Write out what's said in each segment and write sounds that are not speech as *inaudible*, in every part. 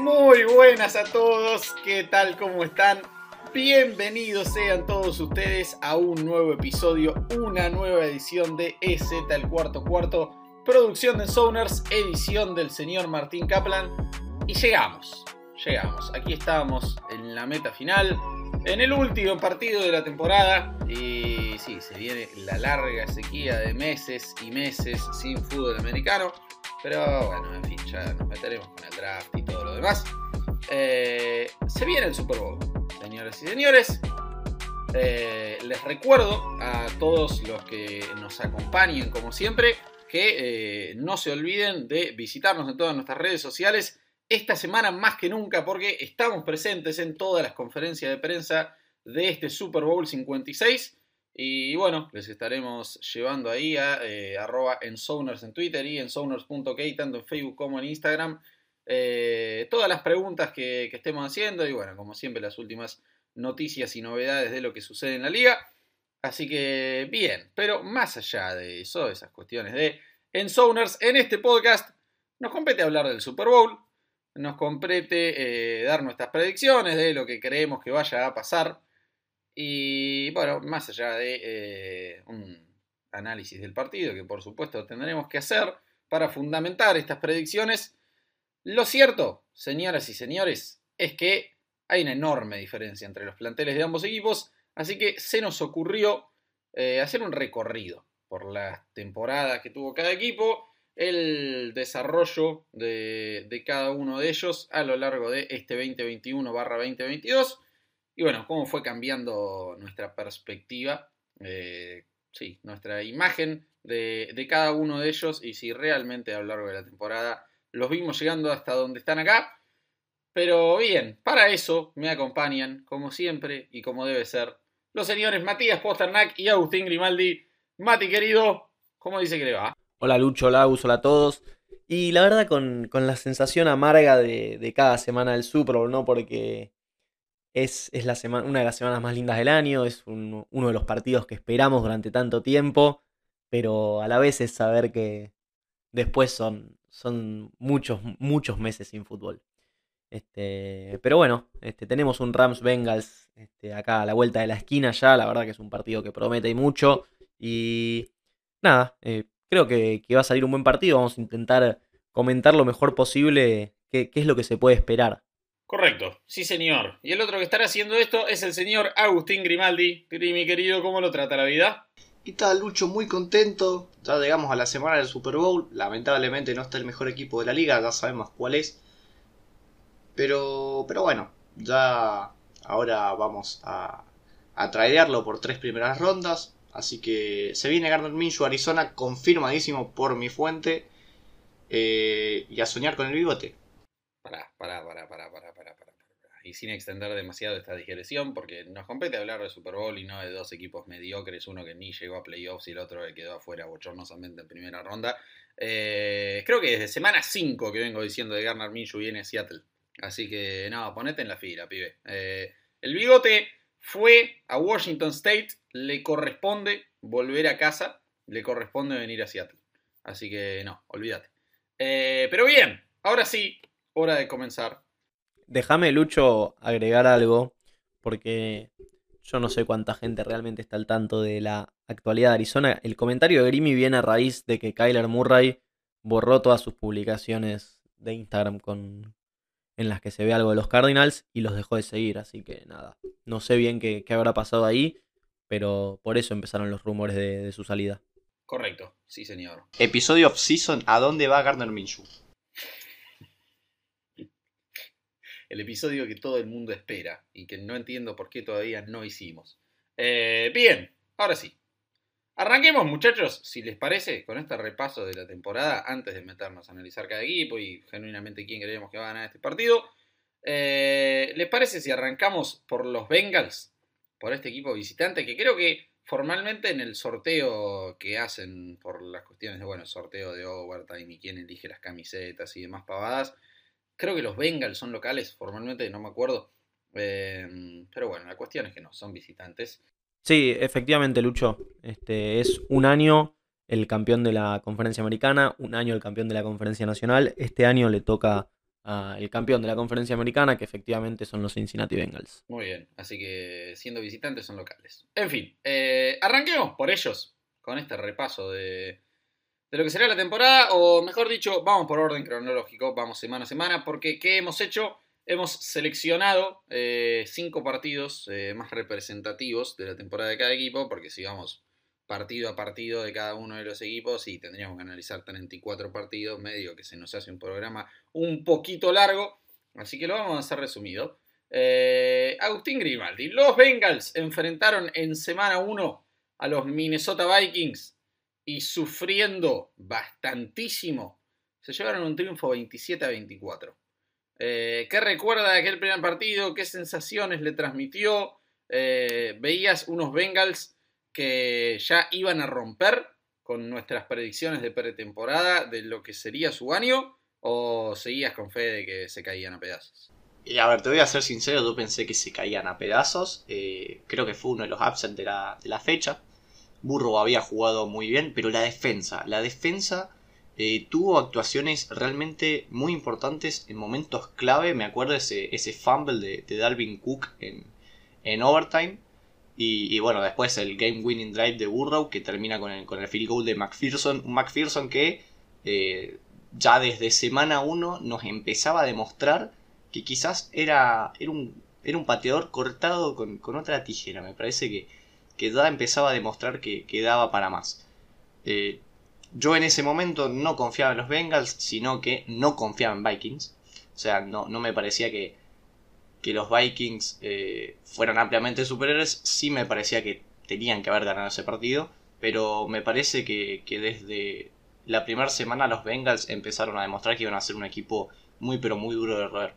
Muy buenas a todos, ¿qué tal? ¿Cómo están? Bienvenidos sean todos ustedes a un nuevo episodio, una nueva edición de EZ el cuarto cuarto, producción de Sounders, edición del señor Martín Kaplan. Y llegamos, llegamos, aquí estamos en la meta final, en el último partido de la temporada. Y sí, se viene la larga sequía de meses y meses sin fútbol americano. Pero bueno, en fin, ya nos meteremos con el draft y todo lo demás. Eh, se viene el Super Bowl, señores y señores. Eh, les recuerdo a todos los que nos acompañen, como siempre, que eh, no se olviden de visitarnos en todas nuestras redes sociales esta semana más que nunca, porque estamos presentes en todas las conferencias de prensa de este Super Bowl 56. Y bueno, les estaremos llevando ahí a eh, arroba en en Twitter y en tanto en Facebook como en Instagram, eh, todas las preguntas que, estemos haciendo y bueno, como siempre las últimas noticias y novedades de lo que sucede en la liga. Así que bien, pero más allá de eso, esas cuestiones de en en este podcast nos compete hablar del Super Bowl, nos compete eh, dar nuestras predicciones de lo que creemos que vaya a pasar. Y bueno, más allá de eh, un análisis del partido que por supuesto tendremos que hacer para fundamentar estas predicciones, lo cierto, señoras y señores, es que hay una enorme diferencia entre los planteles de ambos equipos, así que se nos ocurrió eh, hacer un recorrido por las temporadas que tuvo cada equipo, el desarrollo de, cada uno de ellos a lo largo de este 2021-2022 y bueno, cómo fue cambiando nuestra perspectiva, eh, sí, nuestra imagen de, de, cada uno de ellos y si realmente a lo largo de la temporada los vimos llegando hasta donde están acá. Pero bien, para eso me acompañan, como siempre y como debe ser, los señores Matías Posternak y Agustín Grimaldi. Mati, querido, ¿cómo dice que le va? Hola Lucho, hola hola a todos. Y la verdad con, la sensación amarga de, cada semana del Super ¿no? Porque es, la semana, una de las semanas más lindas del año, es uno de los partidos que esperamos durante tanto tiempo, pero a la vez es saber que después son, son muchos, muchos meses sin fútbol. Este, pero bueno, este, tenemos un Rams Bengals este, acá a la vuelta de la esquina ya, la verdad que es un partido que promete y mucho. Y nada, eh, creo que, va a salir un buen partido. Vamos a intentar comentar lo mejor posible qué, es lo que se puede esperar. Correcto, sí señor. Y el otro que estará haciendo esto es el señor Agustín Grimaldi. Mi querido, ¿cómo lo trata la vida? ¿Qué tal, Lucho? Muy contento. Ya llegamos a la semana del Super Bowl. Lamentablemente no está el mejor equipo de la liga, ya sabemos cuál es. Pero, pero bueno, ya ahora vamos a, a traerlo por tres primeras rondas. Así que se viene Gardner Minshew Arizona, confirmadísimo por mi fuente. Eh, y a soñar con el bigote. Pará, pará, pará, pará, pará. Y sin extender demasiado esta digresión, porque nos compete hablar de Super Bowl y no de dos equipos mediocres, uno que ni llegó a playoffs y el otro que quedó afuera bochornosamente en primera ronda. Eh, creo que desde semana 5 que vengo diciendo de Garner Minshew viene Seattle. Así que no, ponete en la fila, pibe. Eh, el bigote fue a Washington State, le corresponde volver a casa, le corresponde venir a Seattle. Así que no, olvídate. Eh, pero bien, ahora sí, hora de comenzar. Déjame, Lucho, agregar algo, porque yo no sé cuánta gente realmente está al tanto de la actualidad de Arizona. El comentario de Grimmy viene a raíz de que Kyler Murray borró todas sus publicaciones de Instagram con, en las que se ve algo de los Cardinals y los dejó de seguir. Así que nada, no sé bien qué, habrá pasado ahí, pero por eso empezaron los rumores de, su salida. Correcto, sí señor. Episodio off-season, ¿a dónde va Gardner Minshew? El episodio que todo el mundo espera y que no entiendo por qué todavía no hicimos. Eh, bien, ahora sí. Arranquemos muchachos, si les parece, con este repaso de la temporada antes de meternos a analizar cada equipo y genuinamente quién creemos que va a ganar este partido. Eh, ¿Les parece si arrancamos por los Bengals? Por este equipo visitante que creo que formalmente en el sorteo que hacen por las cuestiones de, bueno, sorteo de overtime y quién elige las camisetas y demás pavadas, creo que los Bengals son locales formalmente, no me acuerdo. Eh, pero bueno, la cuestión es que no, son visitantes. Sí, efectivamente, Lucho. Este, es un año el campeón de la conferencia americana, un año el campeón de la conferencia nacional. Este año le toca al campeón de la conferencia americana, que efectivamente son los Cincinnati Bengals. Muy bien, así que siendo visitantes son locales. En fin, eh, arranquemos por ellos con este repaso de, de lo que será la temporada, o mejor dicho, vamos por orden cronológico, vamos semana a semana, porque ¿qué hemos hecho? Hemos seleccionado eh, cinco partidos eh, más representativos de la temporada de cada equipo, porque si vamos partido a partido de cada uno de los equipos y tendríamos que analizar 34 partidos, medio que se nos hace un programa un poquito largo, así que lo vamos a hacer resumido. Eh, Agustín Grimaldi, los Bengals enfrentaron en semana 1 a los Minnesota Vikings y sufriendo bastantísimo, se llevaron un triunfo 27 a 24. Eh, ¿Qué recuerda de aquel primer partido? ¿Qué sensaciones le transmitió? Eh, ¿Veías unos Bengals que ya iban a romper con nuestras predicciones de pretemporada de lo que sería su año? ¿O seguías con fe de que se caían a pedazos? Y a ver, te voy a ser sincero, yo pensé que se caían a pedazos. Eh, creo que fue uno de los absent de la, de la fecha. Burro había jugado muy bien, pero la defensa, la defensa eh, tuvo actuaciones realmente muy importantes en momentos clave. Me acuerdo ese, ese fumble de, de Dalvin Cook en, en overtime. Y, bueno, después el game winning drive de Burrow que termina con el, con el field goal de McPherson. Un McPherson que eh, ya desde semana 1 nos empezaba a demostrar que quizás era, era, un, era un pateador cortado con, con otra tijera. Me parece que, que ya empezaba a demostrar que, que daba para más. Eh, yo en ese momento no confiaba en los Bengals, sino que no confiaba en Vikings. O sea, no, no me parecía que, que los Vikings eh, fueran ampliamente superiores. Sí me parecía que tenían que haber ganado ese partido. Pero me parece que, que desde la primera semana los Bengals empezaron a demostrar que iban a ser un equipo muy pero muy duro de roer.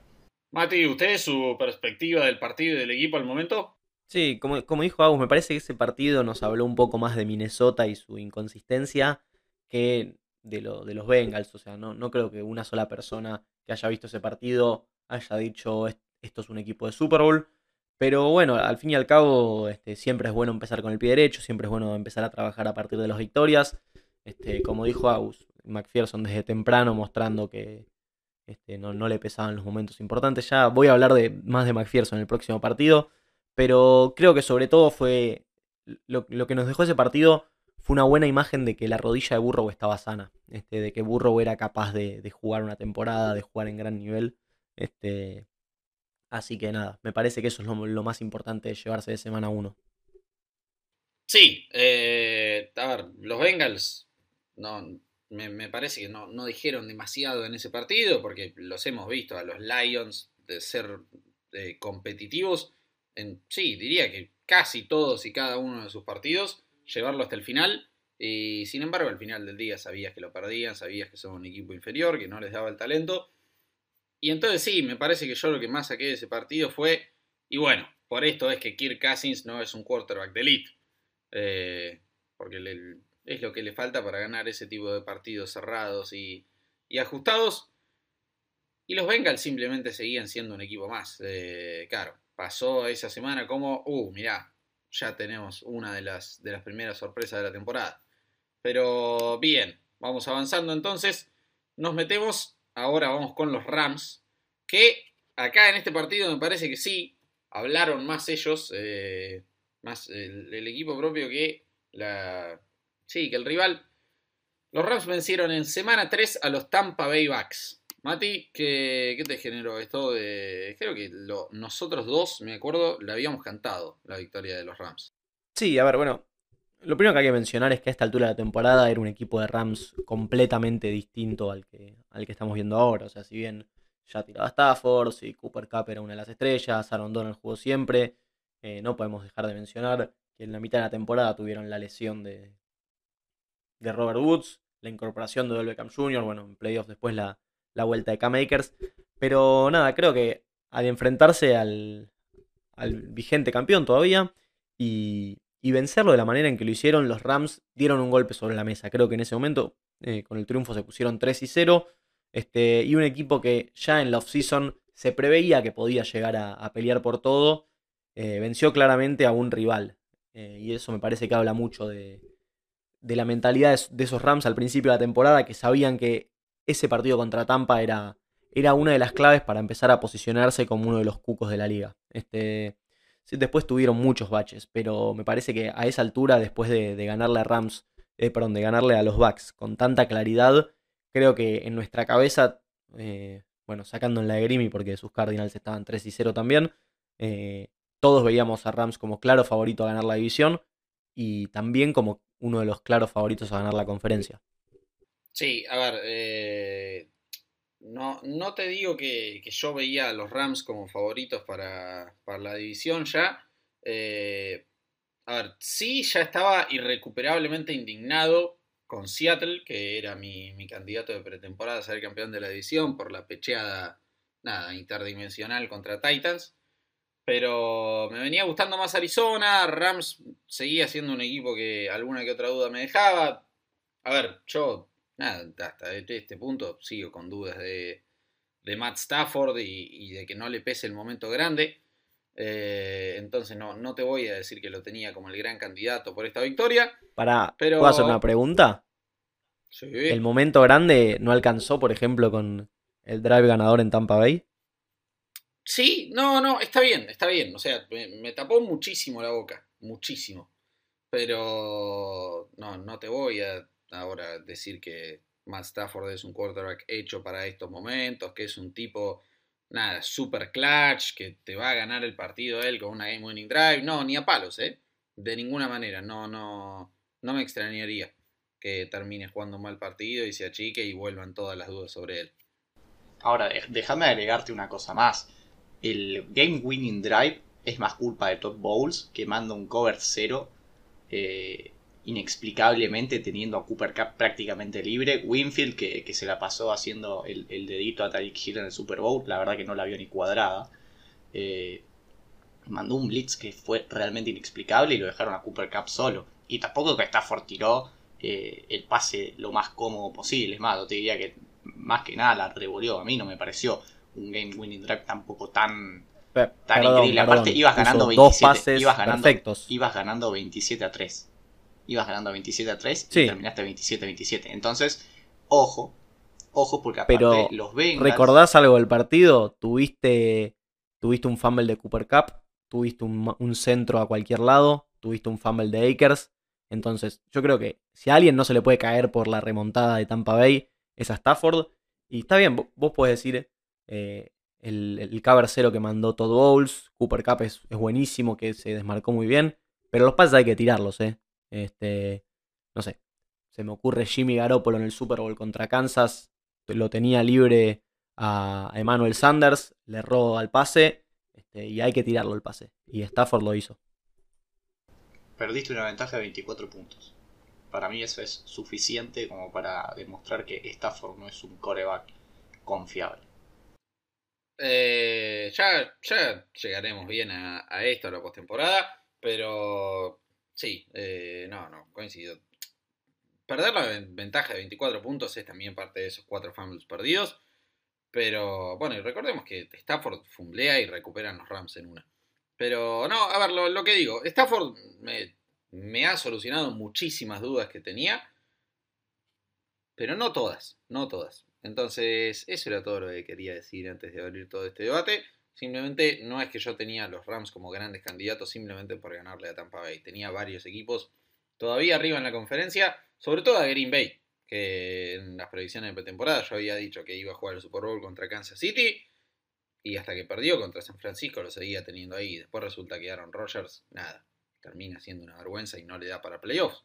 Mati, ¿usted su perspectiva del partido y del equipo al momento? Sí, como, como dijo Agus, me parece que ese partido nos habló un poco más de Minnesota y su inconsistencia que de, de los Bengals. O sea, no, no creo que una sola persona que haya visto ese partido haya dicho esto es un equipo de Super Bowl. Pero bueno, al fin y al cabo, este, siempre es bueno empezar con el pie derecho, siempre es bueno empezar a trabajar a partir de las victorias. Este, como dijo Agus, McPherson desde temprano mostrando que este, no, no, le pesaban los momentos importantes. Ya voy a hablar de, más de McPherson en el próximo partido. Pero creo que sobre todo fue lo, que nos dejó ese partido fue una buena imagen de que la rodilla de Burrow estaba sana, este, de que Burrow era capaz de, jugar una temporada, de jugar en gran nivel. Este, así que nada, me parece que eso es lo, lo más importante de llevarse de semana 1. Sí, eh, a ver, los Bengals no, me, me parece que no, no, dijeron demasiado en ese partido porque los hemos visto a los Lions de ser eh, competitivos sí, diría que casi todos y cada uno de sus partidos llevarlo hasta el final. Y sin embargo, al final del día sabías que lo perdían, sabías que son un equipo inferior, que no les daba el talento. Y entonces sí, me parece que yo lo que más saqué de ese partido fue, y bueno, por esto es que Kirk Cousins no es un quarterback de elite. Eh, porque es lo que le falta para ganar ese tipo de partidos cerrados y, y ajustados. Y los Bengals simplemente seguían siendo un equipo más. Eh, claro, pasó esa semana como, uh, mirá, ya tenemos una de las, de las primeras sorpresas de la temporada. Pero bien, vamos avanzando entonces. Nos metemos, ahora vamos con los Rams, que acá en este partido me parece que sí, hablaron más ellos, eh, más el, equipo propio que la... Sí, que el rival. Los Rams vencieron en semana 3 a los Tampa Bay Bucks. Mati, ¿qué, ¿qué, te generó esto? Creo que nosotros dos, me acuerdo, le habíamos cantado la victoria de los Rams. Sí, a ver, bueno, lo primero que hay que mencionar es que a esta altura de la temporada era un equipo de Rams completamente distinto al que, al que estamos viendo ahora. O sea, si bien ya tiraba Stafford, si Cooper Cup era una de las estrellas, Aaron Donald jugó siempre, eh, no podemos dejar de mencionar que en la mitad de la temporada tuvieron la lesión de, de Robert Woods, la incorporación de Odell Beckham Jr., bueno, en playoffs después la la vuelta de K-Makers. Pero nada, creo que al enfrentarse al, al vigente campeón todavía y, y, vencerlo de la manera en que lo hicieron, los Rams dieron un golpe sobre la mesa. Creo que en ese momento, eh, con el triunfo, se pusieron 3 y 0. Este, y un equipo que ya en la offseason se preveía que podía llegar a, pelear por todo, eh, venció claramente a un rival. Eh, y eso me parece que habla mucho de, de la mentalidad de esos Rams al principio de la temporada, que sabían que ese partido contra Tampa era, era una de las claves para empezar a posicionarse como uno de los cucos de la liga. Este, después tuvieron muchos baches, pero me parece que a esa altura, después de, ganarle a Rams, eh, perdón, de ganarle a los Bucks con tanta claridad, creo que en nuestra cabeza, eh, bueno, sacando en la de porque sus Cardinals estaban 3 y 0 también, eh, todos veíamos a Rams como claro favorito a ganar la división y también como uno de los claros favoritos a ganar la conferencia. Sí, a ver, eh, no, no te digo que, yo veía a los Rams como favoritos para, la división ya. Eh, a ver, sí, ya estaba irrecuperablemente indignado con Seattle, que era mi, mi, candidato de pretemporada a ser campeón de la división por la pecheada nada, interdimensional contra Titans. Pero me venía gustando más Arizona. Rams seguía siendo un equipo que alguna que otra duda me dejaba. A ver, yo, nada, hasta este punto sigo con dudas de, de Matt Stafford y, de que no le pese el momento grande. Eh, entonces no, no te voy a decir que lo tenía como el gran candidato por esta victoria. Para, pero... ¿Puedo hacer una pregunta? Sí. ¿El momento grande no alcanzó, por ejemplo, con el drive ganador en Tampa Bay? Sí, no, no, está bien, está bien. O sea, me, tapó muchísimo la boca, muchísimo. Pero no, no te voy a ahora decir que Matt Stafford es un quarterback hecho para estos momentos, que es un tipo, nada, super clutch, que te va a ganar el partido él con una game winning drive. No, ni a palos, ¿eh? De ninguna manera, no, no, no me extrañaría que termine jugando un mal partido y se achique y vuelvan todas las dudas sobre él. Ahora, déjame agregarte una cosa más el game winning drive es más culpa de Todd Bowles que manda un cover cero eh, inexplicablemente teniendo a Cooper Cup prácticamente libre. Winfield que, se la pasó haciendo el, dedito a Tariq Hill en el Super Bowl, la verdad que no la vio ni cuadrada. Eh, mandó un blitz que fue realmente inexplicable y lo dejaron a Cooper Cup solo. Y tampoco que Stafford tiró eh, el pase lo más cómodo posible. Es más, yo te diría que más que nada la revolvió. A mí no me pareció un game winning drive tampoco tan, tan increíble. Aparte, ibas ganando 27, ibas ganando, ibas ganando 27 a 3. Ibas ganando 27 a 3 y terminaste 27 a 27. Entonces, ojo, ojo, porque aparte Pero, los Bengals. ¿Recordás algo del partido? Tuviste, tuviste un fumble de Cooper Cup, tuviste un, un centro a cualquier lado, tuviste un fumble de Akers. Entonces, yo creo que si a alguien no se le puede caer por la remontada de Tampa Bay, es a Stafford. Y está bien, vos podés decir, eh, el, el cover cero que mandó Todd Bowles. Cooper Cup es, buenísimo, que se desmarcó muy bien. Pero los pases hay que tirarlos, ¿eh? Este, no sé. Se me ocurre Jimmy Garoppolo en el Super Bowl contra Kansas. Lo tenía libre a Emmanuel Sanders. Le erró al pase. Este, y hay que tirarlo el pase. Y Stafford lo hizo. Perdiste una ventaja de 24 puntos. Para mí eso es suficiente como para demostrar que Stafford no es un coreback confiable. Eh, ya, ya llegaremos bien a, esto, a la postemporada, pero sí, eh, no, no, coincido. Perder la ventaja de 24 puntos es también parte de esos cuatro fumbles perdidos. Pero bueno, y recordemos que Stafford fumblea y recuperan los Rams en una. Pero no, a ver, lo, que digo, Stafford me, me, ha solucionado muchísimas dudas que tenía. Pero no todas, no todas. Entonces, eso era todo lo que quería decir antes de abrir todo este debate. Simplemente no es que yo tenía a los Rams como grandes candidatos simplemente por ganarle a Tampa Bay. Tenía varios equipos todavía arriba en la conferencia, sobre todo a Green Bay, que en las predicciones de pretemporada yo había dicho que iba a jugar el Super Bowl contra Kansas City y hasta que perdió contra San Francisco lo seguía teniendo ahí. Después resulta que Aaron Rodgers, nada, termina siendo una vergüenza y no le da para playoffs.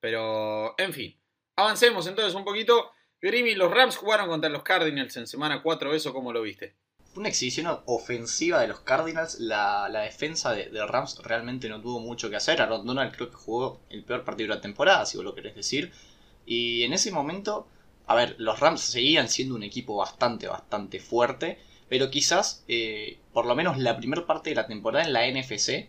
Pero, en fin, avancemos entonces un poquito. Grimmy, los Rams jugaron contra los Cardinals en semana 4, ¿eso cómo lo viste? Una exhibición ofensiva de los Cardinals. La, defensa de, Rams realmente no tuvo mucho que hacer. Aaron Donald creo que jugó el peor partido de la temporada, si vos lo querés decir. Y en ese momento, a ver, los Rams seguían siendo un equipo bastante, bastante fuerte. Pero quizás, eh, por lo menos la primera parte de la temporada en la NFC,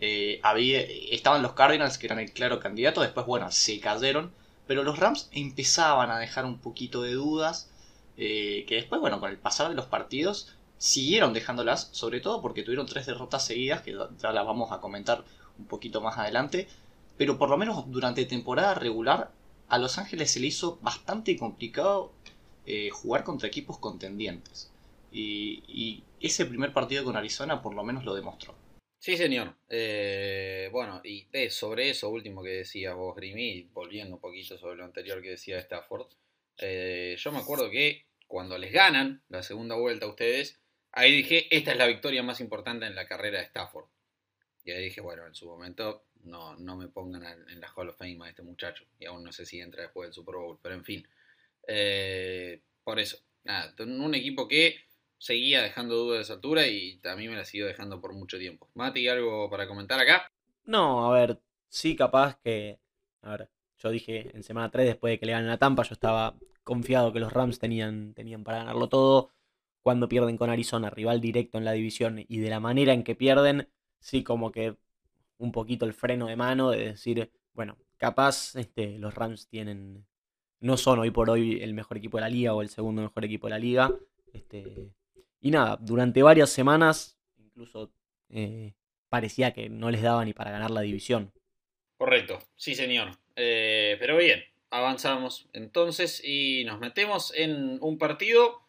eh, había, estaban los Cardinals que eran el claro candidato. Después, bueno, se cayeron pero los Rams empezaban a dejar un poquito de dudas, eh, que después, bueno, con el pasar de los partidos siguieron dejándolas, sobre todo porque tuvieron tres derrotas seguidas, que ya las vamos a comentar un poquito más adelante, pero por lo menos durante temporada regular a Los Ángeles se le hizo bastante complicado eh, jugar contra equipos contendientes. Y, ese primer partido con Arizona por lo menos lo demostró. Sí, señor. Eh, bueno, y sobre eso último que decía vos, Grimy, volviendo un poquito sobre lo anterior que decía Stafford, eh, yo me acuerdo que cuando les ganan la segunda vuelta a ustedes, ahí dije, esta es la victoria más importante en la carrera de Stafford. Y ahí dije, bueno, en su momento no, no me pongan en la Hall of Fame a este muchacho. Y aún no sé si entra después del Super Bowl, pero en fin. Eh, por eso, nada, un equipo que seguía dejando dudas de esa altura y también me la siguió dejando por mucho tiempo. Mati, ¿algo para comentar acá? No, a ver, sí capaz que... A ver, yo dije en semana 3, después de que le ganen la Tampa, yo estaba confiado que los Rams tenían, tenían para ganarlo todo. Cuando pierden con Arizona, rival directo en la división, y de la manera en que pierden, sí como que un poquito el freno de mano de decir, bueno, capaz este, los Rams tienen, no son hoy por hoy el mejor equipo de la liga o el segundo mejor equipo de la liga. Este, y nada, durante varias semanas, incluso eh, parecía que no les daba ni para ganar la división. Correcto, sí señor. Eh, pero bien, avanzamos entonces y nos metemos en un partido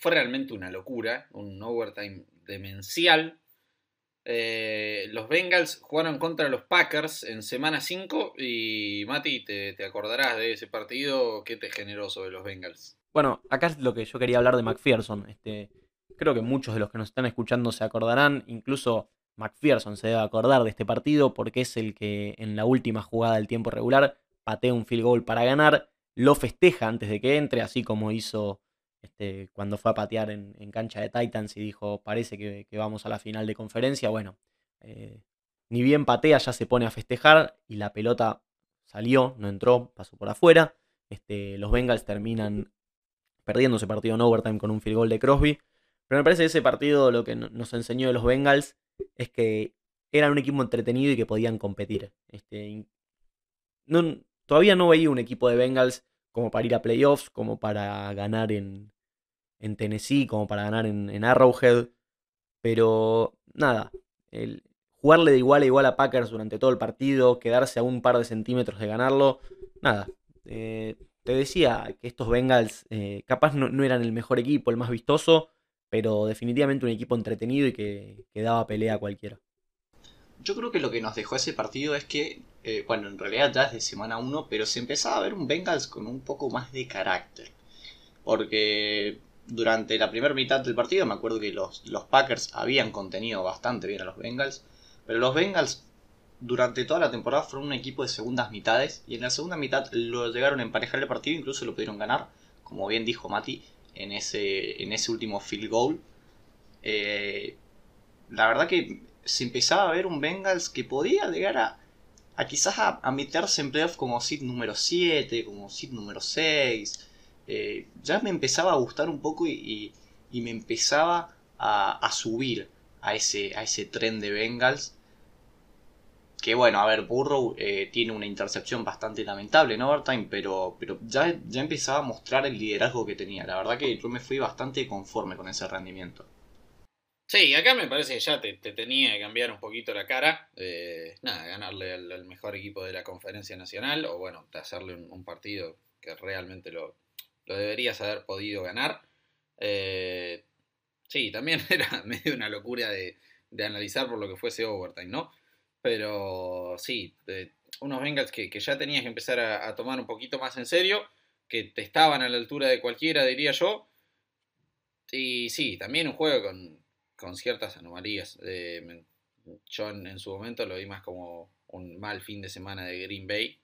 fue realmente una locura, un overtime demencial. Eh, los Bengals jugaron contra los Packers en semana 5 y Mati, te, te, acordarás de ese partido, ¿qué te generó sobre los Bengals? Bueno, acá es lo que yo quería hablar de McPherson. Este, Creo que muchos de los que nos están escuchando se acordarán, incluso McPherson se debe acordar de este partido porque es el que en la última jugada del tiempo regular patea un field goal para ganar, lo festeja antes de que entre, así como hizo este, cuando fue a patear en, cancha de Titans y dijo parece que, vamos a la final de conferencia. Bueno, eh, ni bien patea, ya se pone a festejar y la pelota salió, no entró, pasó por afuera. Este, los Bengals terminan perdiendo ese partido en overtime con un field goal de Crosby. Pero me parece que ese partido lo que nos enseñó de los Bengals es que eran un equipo entretenido y que podían competir. Este, todavía no veía un equipo de Bengals como para ir a playoffs, como para ganar en, en Tennessee, como para ganar en, Arrowhead. Pero nada, jugarle de igual a igual a Packers durante todo el partido, quedarse a un par de centímetros de ganarlo, nada. Eh, te decía que estos Bengals eh, capaz no, eran el mejor equipo, el más vistoso, pero definitivamente un equipo entretenido y que, daba pelea a cualquiera. Yo creo que lo que nos dejó ese partido es que, eh, bueno, en realidad ya es de semana 1, pero se empezaba a ver un Bengals con un poco más de carácter. Porque durante la primera mitad del partido me acuerdo que los, los Packers habían contenido bastante bien a los Bengals, pero los Bengals durante toda la temporada fueron un equipo de segundas mitades y en la segunda mitad lo llegaron a emparejar el partido, incluso lo pudieron ganar, como bien dijo Mati, en ese, en ese último field goal. Eh, la verdad que se empezaba a ver un Bengals que podía llegar a, a quizás a, meterse en playoff como seed número 7, como seed número 6. Eh, ya me empezaba a gustar un poco y, me empezaba a, subir a ese, a ese tren de Bengals que bueno, a ver, Burrow eh, tiene una intercepción bastante lamentable en overtime, pero, pero ya, ya empezaba a mostrar el liderazgo que tenía. La verdad que yo me fui bastante conforme con ese rendimiento. Sí, acá me parece que ya te, tenía que cambiar un poquito la cara. Eh, nada, ganarle al, mejor equipo de la conferencia nacional, o bueno, hacerle un, partido que realmente lo, lo, deberías haber podido ganar. Eh, sí, también *laughs* era medio una locura de, de analizar por lo que fuese overtime, ¿no? Pero sí, unos Bengals que, ya tenías que empezar a, tomar un poquito más en serio, que te estaban a la altura de cualquiera, diría yo. Y sí, también un juego con, ciertas anomalías. yo en, su momento lo vi más como un mal fin de semana de Green Bay.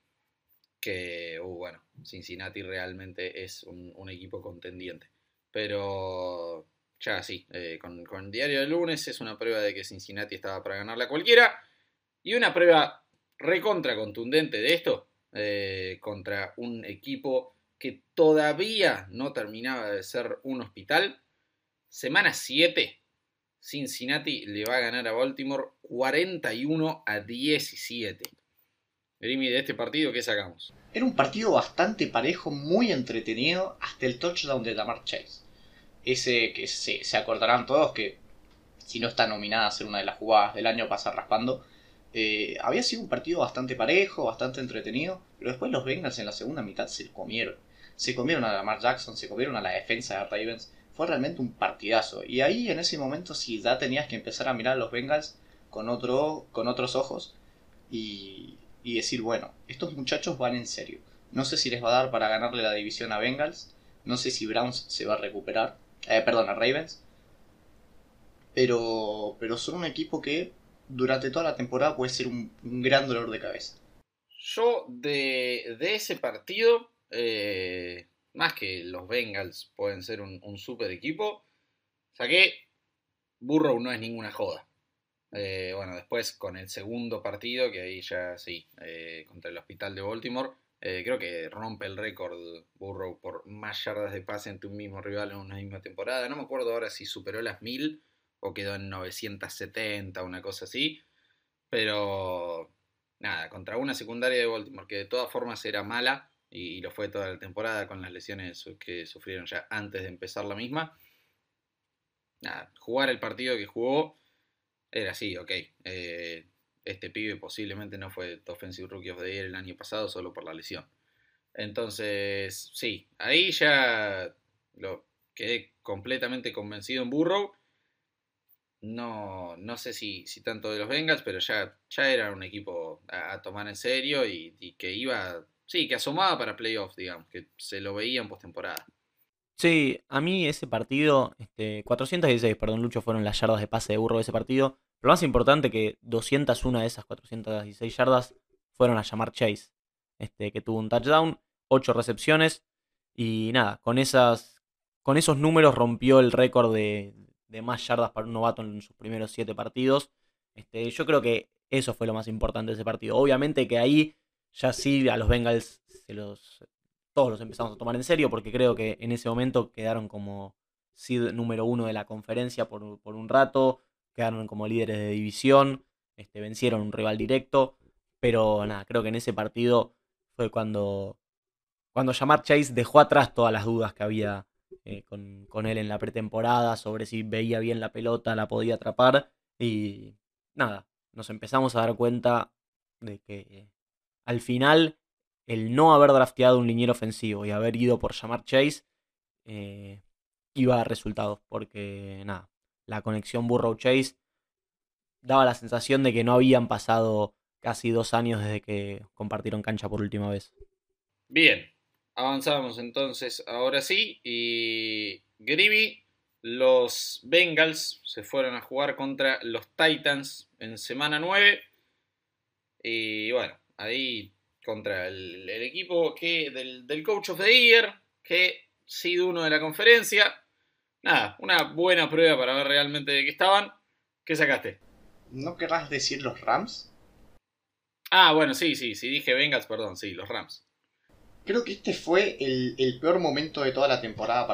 Que, uh, bueno, Cincinnati realmente es un, equipo contendiente. Pero ya sí, eh, con, con el diario de lunes es una prueba de que Cincinnati estaba para ganarle a cualquiera. Y una prueba recontra contundente de esto, eh, contra un equipo que todavía no terminaba de ser un hospital. Semana 7, Cincinnati le va a ganar a Baltimore 41 a 17. De este partido, ¿qué sacamos? Era un partido bastante parejo, muy entretenido, hasta el touchdown de Damar Chase. Ese que se, acordarán todos que, si no está nominada a ser una de las jugadas del año, pasa raspando. Eh, había sido un partido bastante parejo, bastante entretenido, pero después los Bengals en la segunda mitad se comieron. se comieron a Lamar Jackson, se comieron a la defensa de Ravens. Fue realmente un partidazo. Y ahí en ese momento sí ya tenías que empezar a mirar a los Bengals con, otro, con otros ojos y, y decir, bueno, estos muchachos van en serio. No sé si les va a dar para ganarle la división a Bengals. No sé si Browns se va a recuperar. Eh, perdón, a Ravens. Pero, pero son un equipo que durante toda la temporada puede ser un, gran dolor de cabeza. Yo de, ese partido, eh, más que los Bengals pueden ser un, super equipo, saqué Burrow no es ninguna joda. Eh, bueno, después con el segundo partido, que ahí ya sí, eh, contra el Hospital de Baltimore, creo que rompe el récord Burrow por más yardas de pase entre un mismo rival en una misma temporada. No me acuerdo ahora si superó las mil o quedó en 970, una cosa así. Pero nada, contra una secundaria de Baltimore que de todas formas era mala y, lo fue toda la temporada con las lesiones que sufrieron ya antes de empezar la misma. Nada, jugar el partido que jugó era así, ok. Eh, este pibe posiblemente no fue Offensive Rookie of the Year el año pasado solo por la lesión. Entonces, sí, ahí ya lo quedé completamente convencido en Burrow no, no sé si, si tanto de los Bengals, pero ya, ya era un equipo a, tomar en serio y, que iba, sí, que asomaba para playoffs, digamos, que se lo veía en postemporada. Sí, a mí ese partido, este, 416, perdón, Lucho, fueron las yardas de pase de burro de ese partido. Pero más importante que 201 de esas 416 yardas fueron a llamar Chase, este, que tuvo un touchdown, 8 recepciones y nada, con, esas, con esos números rompió el récord de, más yardas para un novato en sus primeros siete partidos. Este, yo creo que eso fue lo más importante de ese partido. Obviamente que ahí ya sí a los Bengals se los, todos los empezamos a tomar en serio porque creo que en ese momento quedaron como seed número uno de la conferencia por, un rato, quedaron como líderes de división, este, vencieron un rival directo, pero nada, creo que en ese partido fue cuando, cuando Jamar Chase dejó atrás todas las dudas que había eh, con, él en la pretemporada sobre si veía bien la pelota, la podía atrapar. Y nada, nos empezamos a dar cuenta de que al final el no haber drafteado un liniero ofensivo y haber ido por llamar Chase eh, iba a dar resultados. Porque nada, la conexión Burrow-Chase daba la sensación de que no habían pasado casi dos años desde que compartieron cancha por última vez. Bien, Avanzamos entonces ahora sí. Y Griby, los Bengals se fueron a jugar contra los Titans en semana 9. Y bueno, ahí contra el, equipo que, del, Coach of the Year, que sido uno de la conferencia. Nada, una buena prueba para ver realmente de qué estaban. ¿Qué sacaste? ¿No querrás decir los Rams? Ah, bueno, sí, sí, sí dije Bengals, perdón, sí, los Rams. Creo que este fue el, peor momento de toda la temporada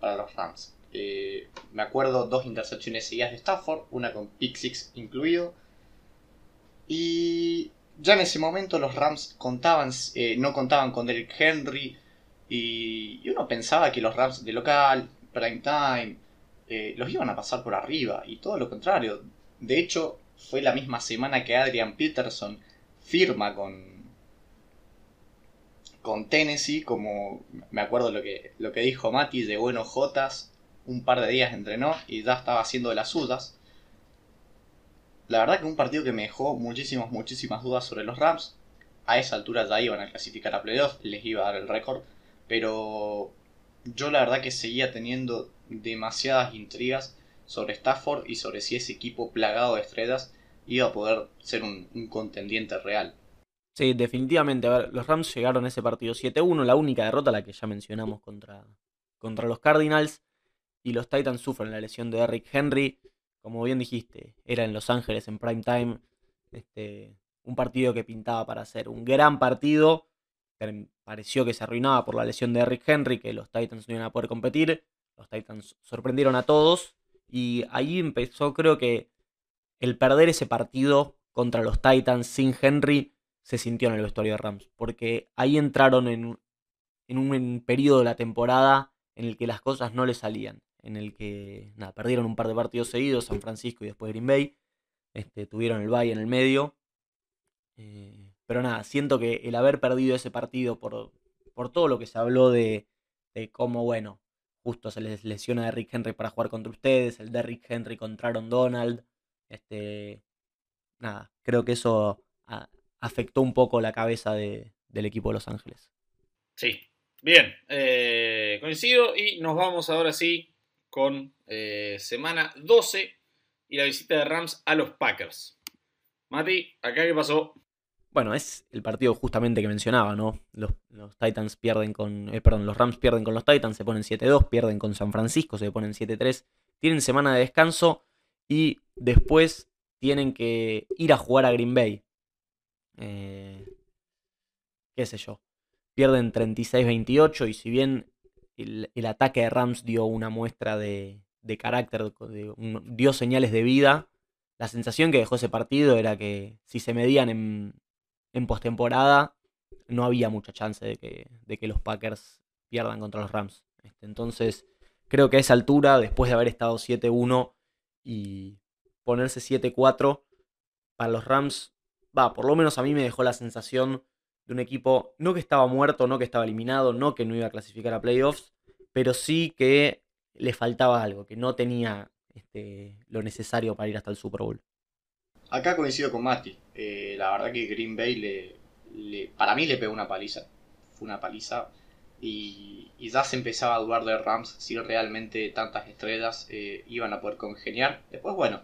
para, los Rams. Eh, me acuerdo dos intercepciones seguidas de Stafford, una con pick six incluido. Y ya en ese momento los Rams contaban, eh, no contaban con Derrick Henry. Y, uno pensaba que los Rams de local, prime time, eh, los iban a pasar por arriba. Y todo lo contrario. De hecho, fue la misma semana que Adrian Peterson firma con, con Tennessee, como me acuerdo lo que, lo que dijo Mati, de buenos Jotas, un par de días entrenó y ya estaba haciendo de las suyas. La verdad que un partido que me dejó muchísimas, muchísimas dudas sobre los Rams. A esa altura ya iban a clasificar a playoffs, les iba a dar el récord. Pero yo la verdad que seguía teniendo demasiadas intrigas sobre Stafford y sobre si ese equipo plagado de estrellas iba a poder ser un contendiente real. Sí, definitivamente. A ver, los Rams llegaron a ese partido 7-1, la única derrota, la que ya mencionamos contra, contra los Cardinals. Y los Titans sufren la lesión de Eric Henry. Como bien dijiste, era en Los Ángeles en prime time. Este, un partido que pintaba para ser un gran partido. Pareció que se arruinaba por la lesión de Eric Henry, que los Titans no iban a poder competir. Los Titans sorprendieron a todos. Y ahí empezó, creo que, el perder ese partido contra los Titans sin Henry se sintió en el vestuario de Rams, porque ahí entraron en, en un periodo de la temporada en el que las cosas no le salían, en el que nada, perdieron un par de partidos seguidos, San Francisco y después Green Bay, este, tuvieron el Bay en el medio, eh, pero nada, siento que el haber perdido ese partido por, por todo lo que se habló de, de cómo, bueno, justo se les lesiona a Derrick Henry para jugar contra ustedes, el Derrick Henry contra Aaron Donald. Este, nada, creo que eso afectó un poco la cabeza del equipo de Los Ángeles. Sí, bien, eh, coincido y nos vamos ahora sí con eh, semana 12 y la visita de Rams a los Packers. Mati, ¿acá qué pasó? Bueno, es el partido justamente que mencionaba, ¿no? Los, Titans pierden con. Eh, perdón, los Rams pierden con los Titans, se ponen 7-2, pierden con San Francisco, se ponen 7-3. Tienen semana de descanso y después tienen que ir a jugar a Green Bay. Eh, qué sé yo. Pierden 36-28 y si bien el, ataque de Rams dio una muestra de, carácter, dio señales de vida, la sensación que dejó ese partido era que si se medían en, en postemporada, no había mucha chance de que, de que los Packers pierdan contra los Rams. Este, entonces, creo que a esa altura, después de haber estado 7-1 y ponerse 7-4, para los Rams, va, por lo menos a mí me dejó la sensación de un equipo, no que estaba muerto, no que estaba eliminado, no que no iba a clasificar a playoffs, pero sí que le faltaba algo, que no tenía este, lo necesario para ir hasta el Super Bowl. Acá coincido con Mati. Eh, la verdad que Green Bay le, para mí le pegó una paliza. Fue una paliza. Y, ya se empezaba a dudar de Rams si realmente tantas estrellas eh, iban a poder congeniar. Después, bueno,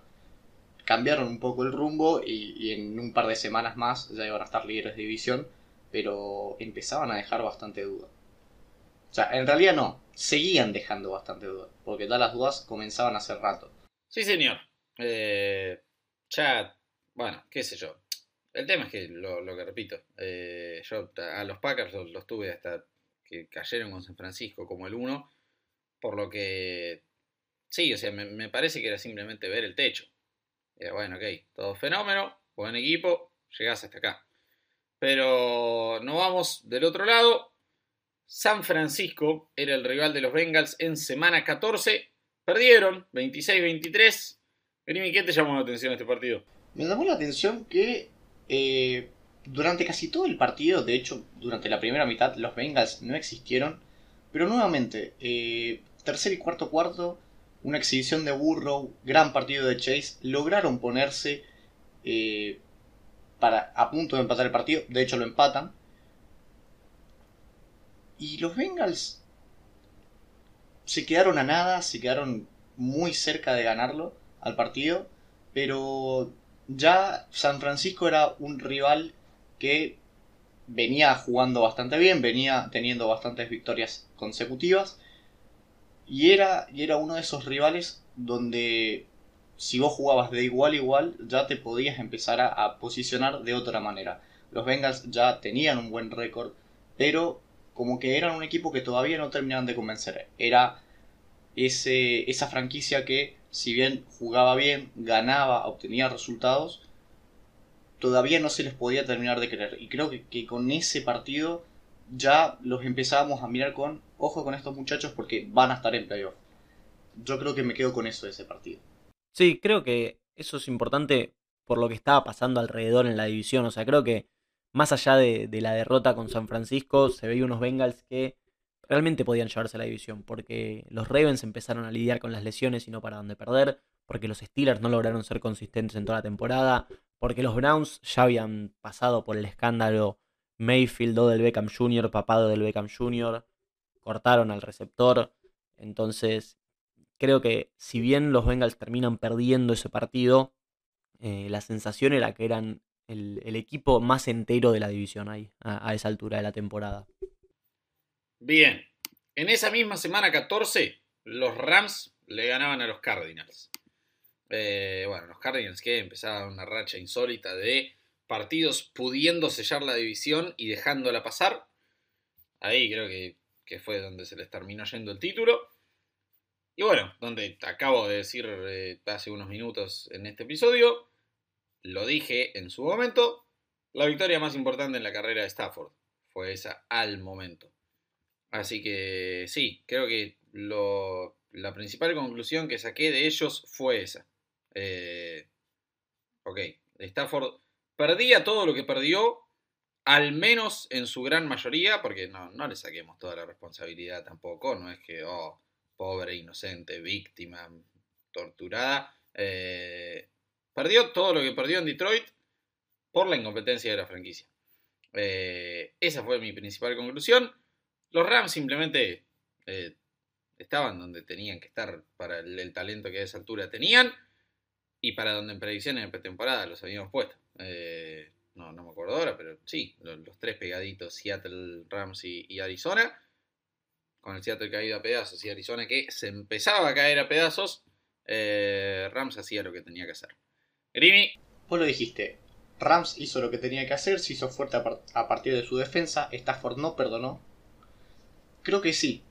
cambiaron un poco el rumbo y, en un par de semanas más ya iban a estar líderes de división. Pero empezaban a dejar bastante duda. O sea, en realidad no, seguían dejando bastante duda. Porque ya las dudas comenzaban hace rato. Sí, señor. Eh, ya, bueno, qué sé yo. El tema es que, lo, que repito, eh, yo a los Packers los, tuve hasta que cayeron con San Francisco como el 1, por lo que, sí, o sea, me, parece que era simplemente ver el techo. Era bueno, ok, todo fenómeno, buen equipo, llegás hasta acá. Pero no vamos del otro lado. San Francisco era el rival de los Bengals en semana 14. Perdieron 26-23. Grimi, ¿qué te llamó la atención este partido? Me llamó la atención que eh, durante casi todo el partido, de hecho, durante la primera mitad, los Bengals no existieron. Pero nuevamente, eh, tercer y cuarto cuarto, una exhibición de Burrow, gran partido de Chase, lograron ponerse eh, para, a punto de empatar el partido. De hecho, lo empatan. Y los Bengals se quedaron a nada, se quedaron muy cerca de ganarlo al partido, pero ya San Francisco era un rival que venía jugando bastante bien, venía teniendo bastantes victorias consecutivas y era, y era uno de esos rivales donde si vos jugabas de igual a igual ya te podías empezar a, posicionar de otra manera. Los Bengals ya tenían un buen récord, pero como que eran un equipo que todavía no terminaban de convencer. Era ese, esa franquicia que si bien jugaba bien, ganaba, obtenía resultados, todavía no se les podía terminar de creer. Y creo que, con ese partido ya los empezábamos a mirar con ojo con estos muchachos porque van a estar en playoff. Yo creo que me quedo con eso de ese partido. Sí, creo que eso es importante por lo que estaba pasando alrededor en la división. O sea, creo que más allá de, la derrota con San Francisco, se veía unos Bengals que realmente podían llevarse la división, porque los Ravens empezaron a lidiar con las lesiones y no paraban de perder, porque los Steelers no lograron ser consistentes en toda la temporada, porque los Browns ya habían pasado por el escándalo Mayfield o del Beckham Jr., papado del Beckham Jr., cortaron al receptor, entonces creo que si bien los Bengals terminan perdiendo ese partido, eh, la sensación era que eran el, equipo más entero de la división ahí, a esa altura de la temporada. Bien, en esa misma semana 14, los Rams le ganaban a los Cardinals. Eh, bueno, los Cardinals que empezaban una racha insólita de partidos pudiendo sellar la división y dejándola pasar. Ahí creo que, fue donde se les terminó yendo el título. Y bueno, donde acabo de decir eh, hace unos minutos en este episodio, lo dije en su momento, la victoria más importante en la carrera de Stafford fue esa al momento. Así que sí, creo que la principal conclusión que saqué de ellos fue esa. Eh, ok, Stafford perdía todo lo que perdió al menos en su gran mayoría, porque no, no le saquemos toda la responsabilidad tampoco, no es que, oh, pobre, inocente, víctima, torturada. Eh, perdió todo lo que perdió en Detroit por la incompetencia de la franquicia. Eh, esa fue mi principal conclusión. Los Rams simplemente eh, estaban donde tenían que estar para el, talento que a esa altura tenían y para donde en predicciones de pretemporada los habíamos puesto. No, no me acuerdo ahora, pero sí, los, tres pegaditos, Seattle, Rams y, Arizona. Con el Seattle caído a pedazos y Arizona que se empezaba a caer a pedazos, eh, Rams hacía lo que tenía que hacer. Grimi. Vos lo dijiste, Rams hizo lo que tenía que hacer, se hizo fuerte a, partir de su defensa, Stafford no perdonó. Creo que sí,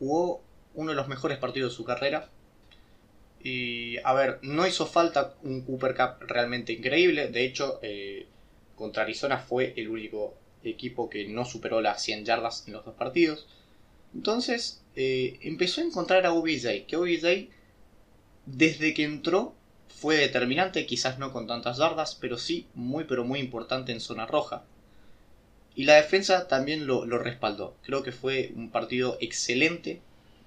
jugó uno de los mejores partidos de su carrera. Y a ver, no hizo falta un Cooper Cup realmente increíble. De hecho, eh, contra Arizona fue el único equipo que no superó las 100 yardas en los dos partidos. Entonces, eh, empezó a encontrar a OBJ. Que OBJ, desde que entró, fue determinante. Quizás no con tantas yardas, pero sí muy, pero muy importante en zona roja. Y la defensa también lo, lo respaldó. Creo que fue un partido excelente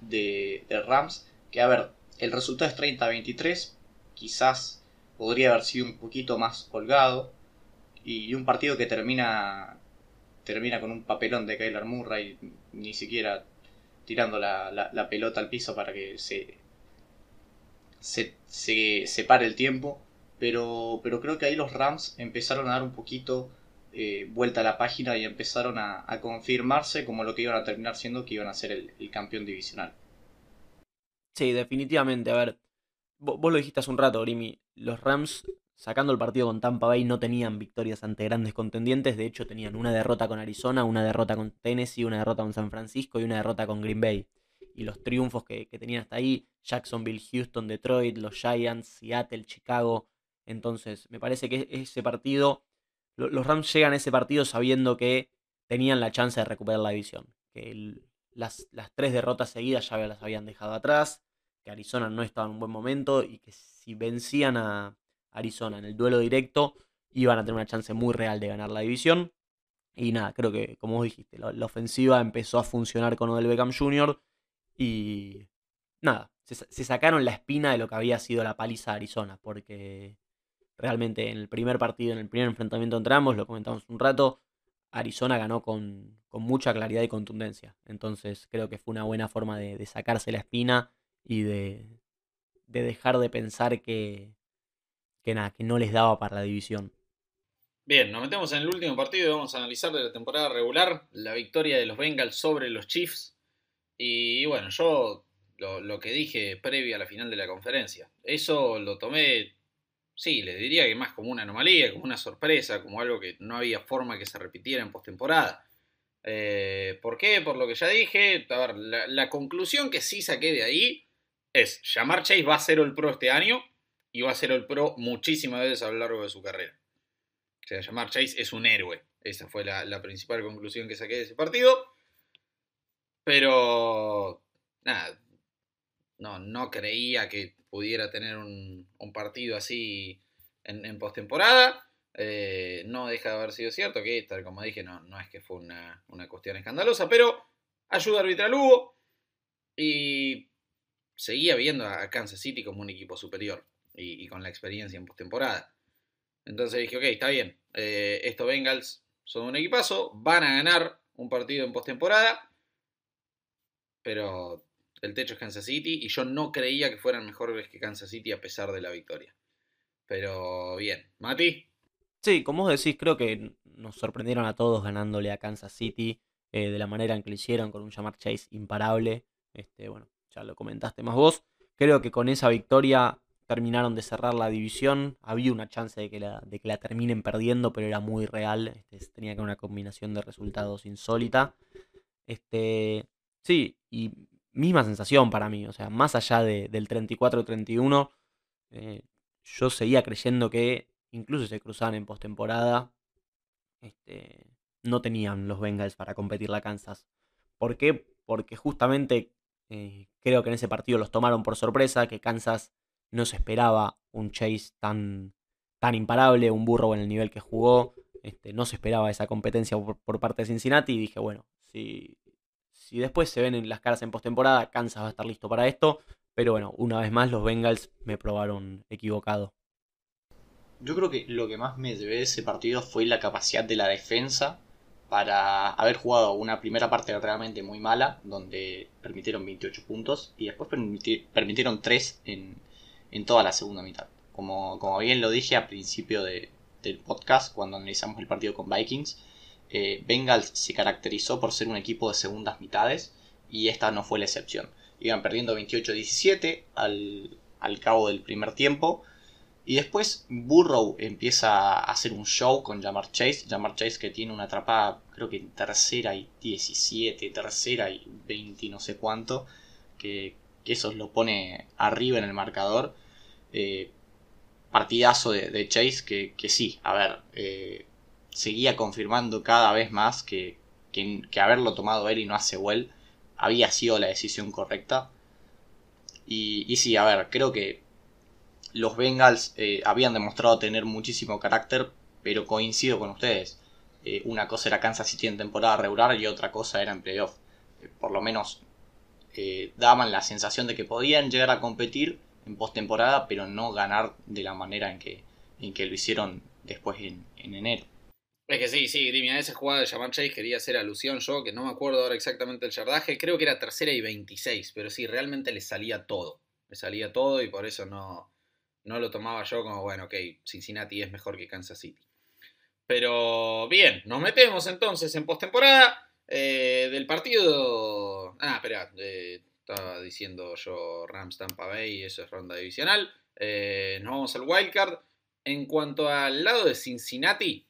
de, Rams, que a ver, el resultado es 30-23, quizás podría haber sido un poquito más holgado, y un partido que termina termina con un papelón de Kyler Murray, ni siquiera tirando la, pelota al piso para que se, se, se, pare el tiempo, pero, pero creo que ahí los Rams empezaron a dar un poquito eh, vuelta a la página y empezaron a, confirmarse como lo que iban a terminar siendo, que iban a ser el, campeón divisional. Sí, definitivamente. A ver, vos, lo dijiste hace un rato, Grimi. Los Rams, sacando el partido con Tampa Bay, no tenían victorias ante grandes contendientes. De hecho, tenían una derrota con Arizona, una derrota con Tennessee, una derrota con San Francisco y una derrota con Green Bay. Y los triunfos que, tenían hasta ahí, Jacksonville, Houston, Detroit, los Giants, Seattle, Chicago. Entonces, me parece que ese partido los Rams llegan a ese partido sabiendo que tenían la chance de recuperar la división. Que las, tres derrotas seguidas ya las habían dejado atrás. Que Arizona no estaba en un buen momento. Y que si vencían a Arizona en el duelo directo, iban a tener una chance muy real de ganar la división. Y nada, creo que, como vos dijiste, la, ofensiva empezó a funcionar con Odell Beckham Jr. Y nada, se, sacaron la espina de lo que había sido la paliza de Arizona. Porque Realmente en el primer partido, en el primer enfrentamiento entre ambos, lo comentamos un rato, Arizona ganó con, mucha claridad y contundencia. Entonces creo que fue una buena forma de, sacarse la espina y de, dejar de pensar que, que, nada, que no les daba para la división. Bien, nos metemos en el último partido y vamos a analizar de la temporada regular la victoria de los Bengals sobre los Chiefs. Y bueno, yo lo, que dije previo a la final de la conferencia, eso lo tomé sí, le diría que más como una anomalía, como una sorpresa, como algo que no había forma que se repitiera en postemporada. Eh, ¿Por qué? Por lo que ya dije. A ver, la, conclusión que sí saqué de ahí es: Llamar Chase va a ser el pro este año y va a ser el pro muchísimas veces a lo largo de su carrera. O sea, Llamar Chase es un héroe. Esa fue la, principal conclusión que saqué de ese partido. Pero, nada, no, no creía que pudiera tener un, partido así en, en postemporada. Eh, no deja de haber sido cierto que, tal como dije, no, no es que fue una, cuestión escandalosa, pero ayuda arbitral hubo y seguía viendo a Kansas City como un equipo superior y, con la experiencia en postemporada. Entonces dije, ok, está bien, eh, estos Bengals son un equipazo, van a ganar un partido en postemporada, pero el techo es Kansas City y yo no creía que fueran mejores que Kansas City a pesar de la victoria. Pero bien, Mati. Sí, como vos decís, creo que nos sorprendieron a todos ganándole a Kansas City eh, de la manera en que lo hicieron, con un Jamar Chase imparable. Este, bueno, ya lo comentaste más vos. Creo que con esa victoria terminaron de cerrar la división. Había una chance de que la, de que la terminen perdiendo, pero era muy real. Este, tenía que una combinación de resultados insólita. Este, sí, y misma sensación para mí. O sea, más allá del 34-31, eh, yo seguía creyendo que incluso se cruzaban en postemporada, este, no tenían los Bengals para competir la Kansas. ¿Por qué? Porque justamente eh, creo que en ese partido los tomaron por sorpresa, que Kansas no se esperaba un Chase tan, tan imparable, un burro en el nivel que jugó. Este, no se esperaba esa competencia por, parte de Cincinnati y dije, bueno, si, si después se ven en las caras en postemporada, Kansas va a estar listo para esto. Pero bueno, una vez más los Bengals me probaron equivocado. Yo creo que lo que más me llevé de ese partido fue la capacidad de la defensa para haber jugado una primera parte realmente muy mala, donde permitieron 28 puntos, y después permitieron 3 en, en toda la segunda mitad. Como, como bien lo dije al principio del podcast, cuando analizamos el partido con Vikings, eh, Bengals se caracterizó por ser un equipo de segundas mitades, y esta no fue la excepción. Iban perdiendo 28-17 al, al cabo del primer tiempo, y después Burrow empieza a hacer un show con Jamar Chase. Jamar Chase que tiene una atrapada, creo que en tercera y 17, tercera y 20 no sé cuánto. Que, eso lo pone arriba en el marcador. Eh, partidazo de, Chase que, sí, a ver, eh, seguía confirmando cada vez más que, que, haberlo tomado él y no hace well había sido la decisión correcta. Y, sí, a ver, creo que los Bengals eh, habían demostrado tener muchísimo carácter, pero coincido con ustedes. Una cosa era Kansas City en temporada regular y otra cosa era en playoff. Por lo menos daban la sensación de que podían llegar a competir en postemporada, pero no ganar de la manera en que, en que lo hicieron después en, enero. Es que sí, sí, Grimi, a esa jugada de Jamal Chase quería hacer alusión yo, que no me acuerdo ahora exactamente el yardaje, creo que era tercera y 26, pero sí, realmente le salía todo, le salía todo y por eso no, no lo tomaba yo como, bueno, ok, Cincinnati es mejor que Kansas City. Pero bien, nos metemos entonces en postemporada eh, del partido. Ah, espera, eh, estaba diciendo yo Rams Tampa Bay, eso es ronda divisional. Eh, nos vamos al wildcard. En cuanto al lado de Cincinnati,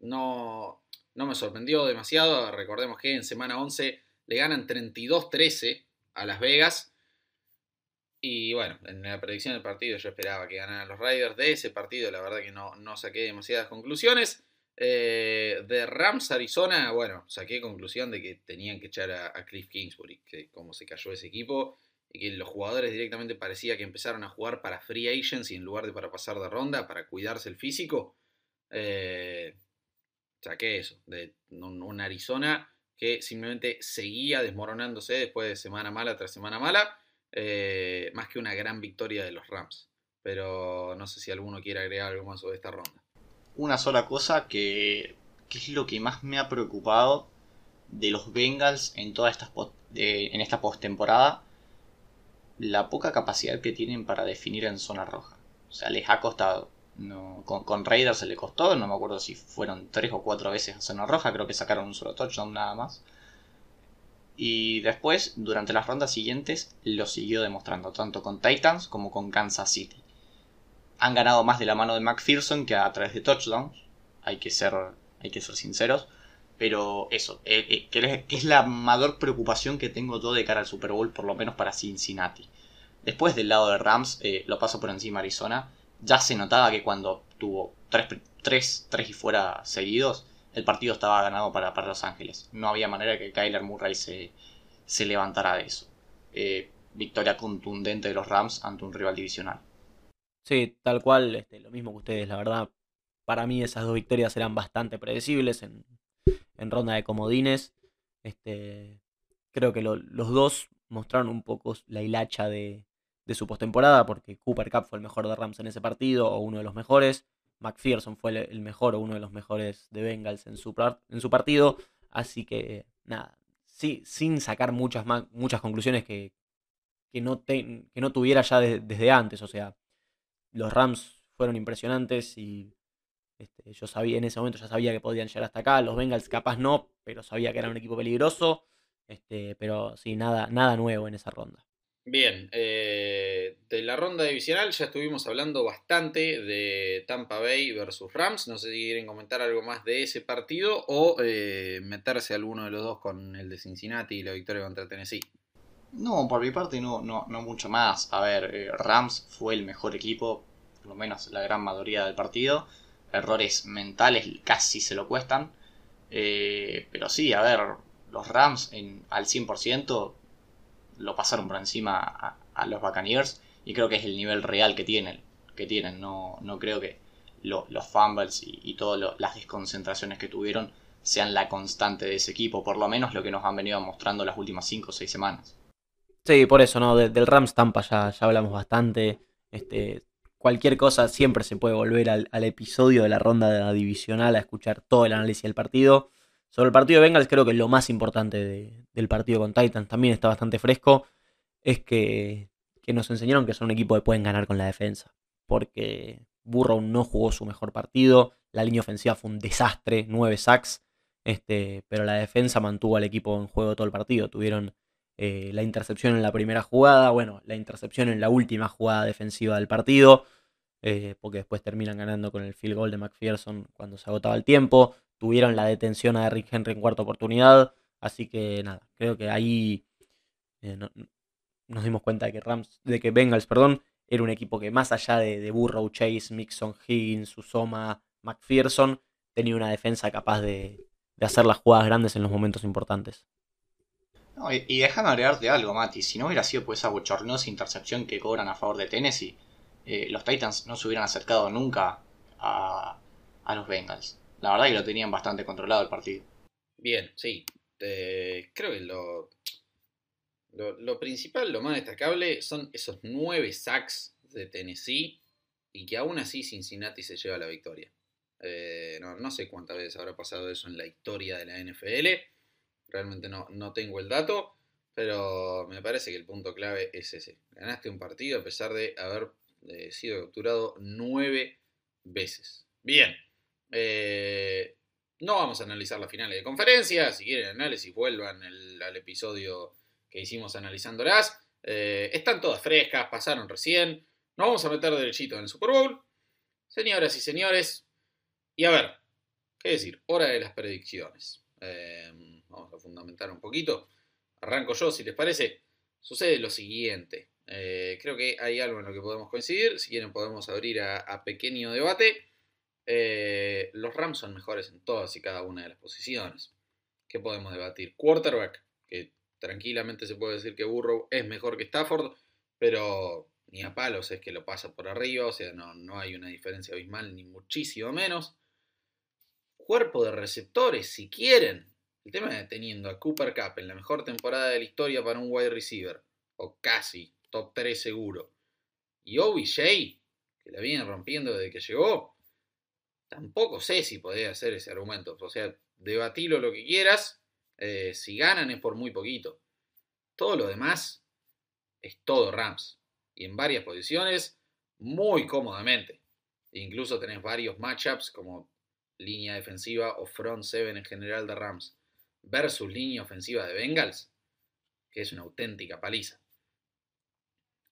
no, no me sorprendió demasiado. Recordemos que en semana 11 le ganan 32-13 a Las Vegas. Y bueno, en la predicción del partido yo esperaba que ganaran los Raiders. De ese partido, la verdad que no, no saqué demasiadas conclusiones. Eh, de Rams Arizona, bueno, saqué conclusión de que tenían que echar a, Cliff Kingsbury, que como se cayó ese equipo, y que los jugadores directamente parecía que empezaron a jugar para free agents y en lugar de para pasar de ronda, para cuidarse el físico. Eh, saqué eso, de un Arizona que simplemente seguía desmoronándose después de semana mala tras semana mala eh, más que una gran victoria de los Rams. Pero no sé si alguno quiere agregar algo más sobre esta ronda. Una sola cosa que, es lo que más me ha preocupado de los Bengals en toda esta, en esta postemporada. La poca capacidad que tienen para definir en zona roja. O sea, les ha costado. No, con, con Raiders se le costó, no me acuerdo si fueron tres o cuatro veces a zona roja, creo que sacaron un solo touchdown nada más. Y después, durante las rondas siguientes, lo siguió demostrando, tanto con Titans como con Kansas City. Han ganado más de la mano de McPherson que a través de touchdowns, hay que ser, hay que ser sinceros. Pero eso, eh, eh, que, es la mayor preocupación que tengo yo de cara al Super Bowl, por lo menos para Cincinnati. Después del lado de Rams, eh, lo paso por encima Arizona, ya se notaba que cuando tuvo 3 tres, y fuera seguidos, el partido estaba ganado para, Los Ángeles. No había manera que Kyler Murray se, se levantara de eso. Victoria contundente de los Rams ante un rival divisional. Sí, tal cual, este, lo mismo que ustedes, la verdad. Para mí esas dos victorias eran bastante predecibles en, ronda de comodines. Este, creo que los dos mostraron un poco la hilacha de, su postemporada, porque Cooper Cup fue el mejor de Rams en ese partido, o uno de los mejores. McPherson fue el mejor o uno de los mejores de Bengals en su, en su partido. Así que, nada, sí, sin sacar muchas, muchas conclusiones que, que, no que no tuviera ya desde antes. O sea, los Rams fueron impresionantes y este, yo sabía en ese momento ya sabía que podían llegar hasta acá. Los Bengals capaz no, pero sabía que era un equipo peligroso. Este, pero sí, nada, nada nuevo en esa ronda. Bien, eh, de la ronda divisional ya estuvimos hablando bastante de Tampa Bay versus Rams. No sé si quieren comentar algo más de ese partido o eh, meterse alguno de los dos con el de Cincinnati y la victoria contra Tennessee. No, por mi parte no, no, no mucho más. A ver, eh, Rams fue el mejor equipo, por lo menos la gran mayoría del partido. Errores mentales casi se lo cuestan. pero sí, a ver, los Rams en, al 100% lo pasaron por encima a, los Buccaneers y creo que es el nivel real que tienen. Que tienen. No, no creo que los fumbles y, todas las desconcentraciones que tuvieron sean la constante de ese equipo, por lo menos lo que nos han venido mostrando las últimas 5 o 6 semanas. Sí, por eso, ¿no? del Rams Tampa ya, ya hablamos bastante. Este, cualquier cosa siempre se puede volver al, episodio de la ronda divisional a escuchar todo el análisis del partido. Sobre el partido de Bengals, creo que lo más importante del partido con Titans también está bastante fresco. Es que, que nos enseñaron que son un equipo que pueden ganar con la defensa. Porque Burrow no jugó su mejor partido. La línea ofensiva fue un desastre, 9 sacks. Este, pero la defensa mantuvo al equipo en juego todo el partido. Tuvieron eh, la intercepción en la primera jugada, bueno, la intercepción en la última jugada defensiva del partido, eh, porque después terminan ganando con el field goal de McPherson cuando se agotaba el tiempo. Tuvieron la detención a Rick Henry en cuarta oportunidad. Así que nada, creo que ahí eh, nos dimos cuenta de que Rams, de que Bengals, perdón, era un equipo que más allá de, Burrow, Chase, Mixon, Higgins, Usoma, McPherson, tenía una defensa capaz de, hacer las jugadas grandes en los momentos importantes. Y, déjame agregarte algo, Mati. Si no hubiera sido por esa bochornosa intercepción que cobran a favor de Tennessee, eh, los Titans no se hubieran acercado nunca a, los Bengals. La verdad que lo tenían bastante controlado el partido. Bien, sí. creo que lo, lo, principal, lo más destacable son esos nueve sacks de Tennessee y que aún así Cincinnati se lleva la victoria. Eh, no, sé cuántas veces habrá pasado eso en la historia de la NFL. Realmente no, no tengo el dato, pero me parece que el punto clave es ese. Ganaste un partido a pesar de haber eh, sido capturado nueve veces. Bien. Eh, no vamos a analizar las finales de conferencia. Si quieren análisis, vuelvan al episodio que hicimos analizándolas. Eh, están todas frescas, pasaron recién. Nos vamos a meter derechito en el Super Bowl. Señoras y señores. Y a ver, ¿qué decir? Hora de las predicciones. Eh, vamos a fundamentar un poquito. Arranco yo, si les parece. Sucede lo siguiente. Eh, creo que hay algo en lo que podemos coincidir. Si quieren podemos abrir a, pequeño debate. los Rams son mejores en todas y cada una de las posiciones. ¿Qué podemos debatir? Quarterback, que tranquilamente se puede decir que Burrow es mejor que Stafford, pero ni a palos es que lo pasa por arriba, o sea, no, no hay una diferencia abismal, ni muchísimo menos. Cuerpo de receptores, si quieren. El tema de teniendo a Cooper Cup en la mejor temporada de la historia para un wide receiver, o casi top 3 seguro, y OBJ, que la viene rompiendo desde que llegó, tampoco sé si podría hacer ese argumento. O sea, debatilo lo que quieras, eh, si ganan es por muy poquito. Todo lo demás es todo Rams. Y en varias posiciones, muy cómodamente. Incluso tenés varios matchups como línea defensiva o front seven en general de Rams versus línea ofensiva de Bengals, que es una auténtica paliza.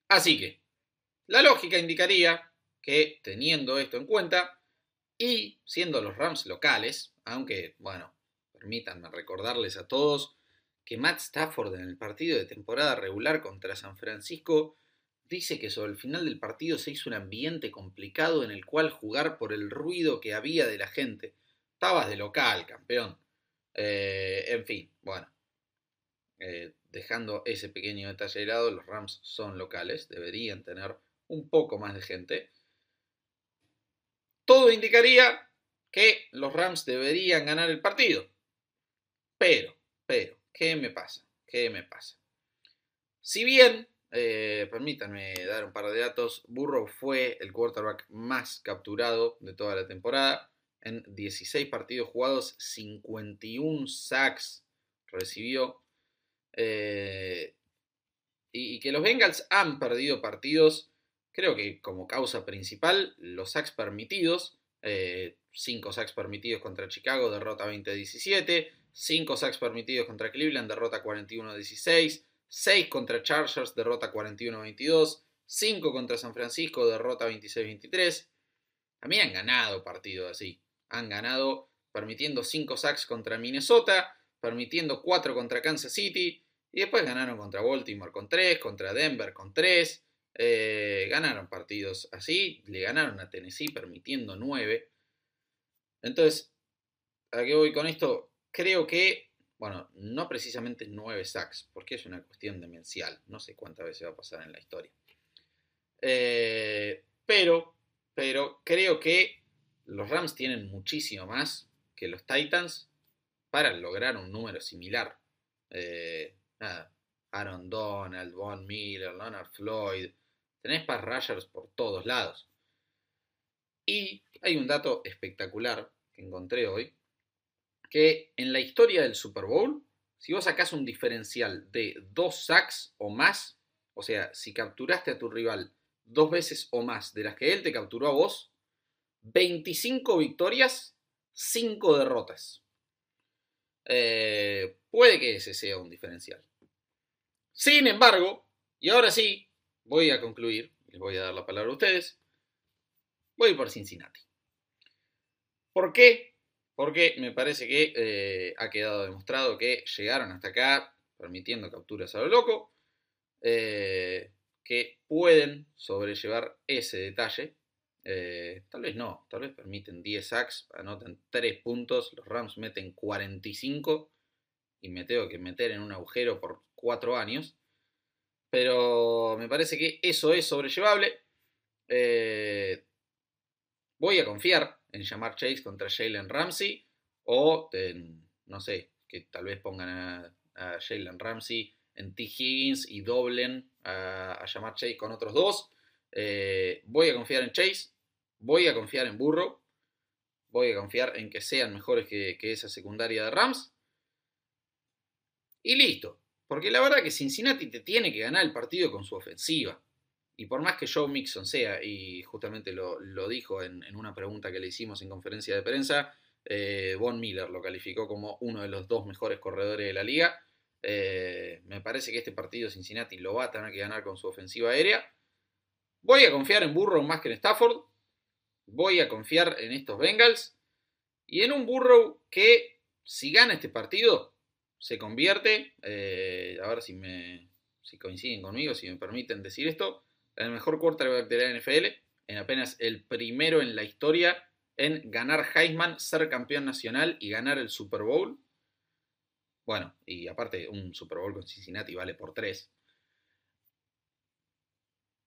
Así que, la lógica indicaría que teniendo esto en cuenta y siendo los Rams locales, aunque, bueno, permítanme recordarles a todos que Matt Stafford en el partido de temporada regular contra San Francisco dice que sobre el final del partido se hizo un ambiente complicado en el cual jugar por el ruido que había de la gente. Estabas de local, campeón. Eh, en fin, bueno. Eh, dejando ese pequeño detalle de lado, los Rams son locales, deberían tener un poco más de gente. Todo indicaría que los Rams deberían ganar el partido. Pero, pero, ¿qué me pasa? ¿Qué me pasa? Si bien, eh, permítanme dar un par de datos, Burrow fue el quarterback más capturado de toda la temporada. En 16 partidos jugados, 51 sacks recibió. Eh, y, que los Bengals han perdido partidos, creo que como causa principal, los sacks permitidos. 5 eh, sacks permitidos contra Chicago, derrota 20-17. 5 sacks permitidos contra Cleveland, derrota 41-16. 6 contra Chargers, derrota 41-22. 5 contra San Francisco, derrota 26-23. También han ganado partidos así. Han ganado permitiendo 5 sacks contra Minnesota, permitiendo 4 contra Kansas City. Y después ganaron contra Baltimore con 3, contra Denver con 3. Eh, ganaron partidos así. Le ganaron a Tennessee permitiendo 9. Entonces, ¿a qué voy con esto? creo que, bueno, no precisamente 9 sacks, porque es una cuestión demencial. No sé cuántas veces va a pasar en la historia. Eh, pero, pero creo que los Rams tienen muchísimo más que los Titans para lograr un número similar. Eh, Aaron Donald, Von Miller, Leonard Floyd. Tenés pass rushers por todos lados. Y hay un dato espectacular que encontré hoy, que en la historia del Super Bowl, si vos sacás un diferencial de dos sacks o más, o sea, si capturaste a tu rival dos veces o más de las que él te capturó a vos, 25 victorias, 5 derrotas. Eh, puede que ese sea un diferencial. Sin embargo, y ahora sí, voy a concluir, les voy a dar la palabra a ustedes, voy por Cincinnati. ¿Por qué? Porque me parece que eh, ha quedado demostrado que llegaron hasta acá permitiendo capturas a lo loco, eh, que pueden sobrellevar ese detalle. Eh, tal vez no, tal vez permiten 10 sacks, anoten 3 puntos, los Rams meten 45 y me tengo que meter en un agujero por 4 años. Pero me parece que eso es sobrellevable. Eh, voy a confiar en llamar Chase contra Jalen Ramsey o no sé, que tal vez pongan a, Jalen Ramsey en T. Higgins y doblen a, llamar Chase con otros dos. Eh, voy a confiar en Chase, voy a confiar en Burrow, voy a confiar en que sean mejores que esa secundaria de Rams. Y listo. Porque la verdad que Cincinnati te tiene que ganar el partido con su ofensiva. Y por más que Joe Mixon sea, y justamente lo, dijo en, una pregunta que le hicimos en conferencia de prensa, eh, Von Miller lo calificó como uno de los dos mejores corredores de la liga. Eh, me parece que este partido Cincinnati lo va a tener que ganar con su ofensiva aérea. Voy a confiar en Burrow más que en Stafford. Voy a confiar en estos Bengals. Y en un Burrow que, si gana este partido, se convierte, eh, a ver si, me, si coinciden conmigo, si me permiten decir esto, en el mejor quarterback de la NFL, en apenas el primero en la historia en ganar Heisman, ser campeón nacional y ganar el Super Bowl. Bueno, y aparte un Super Bowl con Cincinnati vale por tres.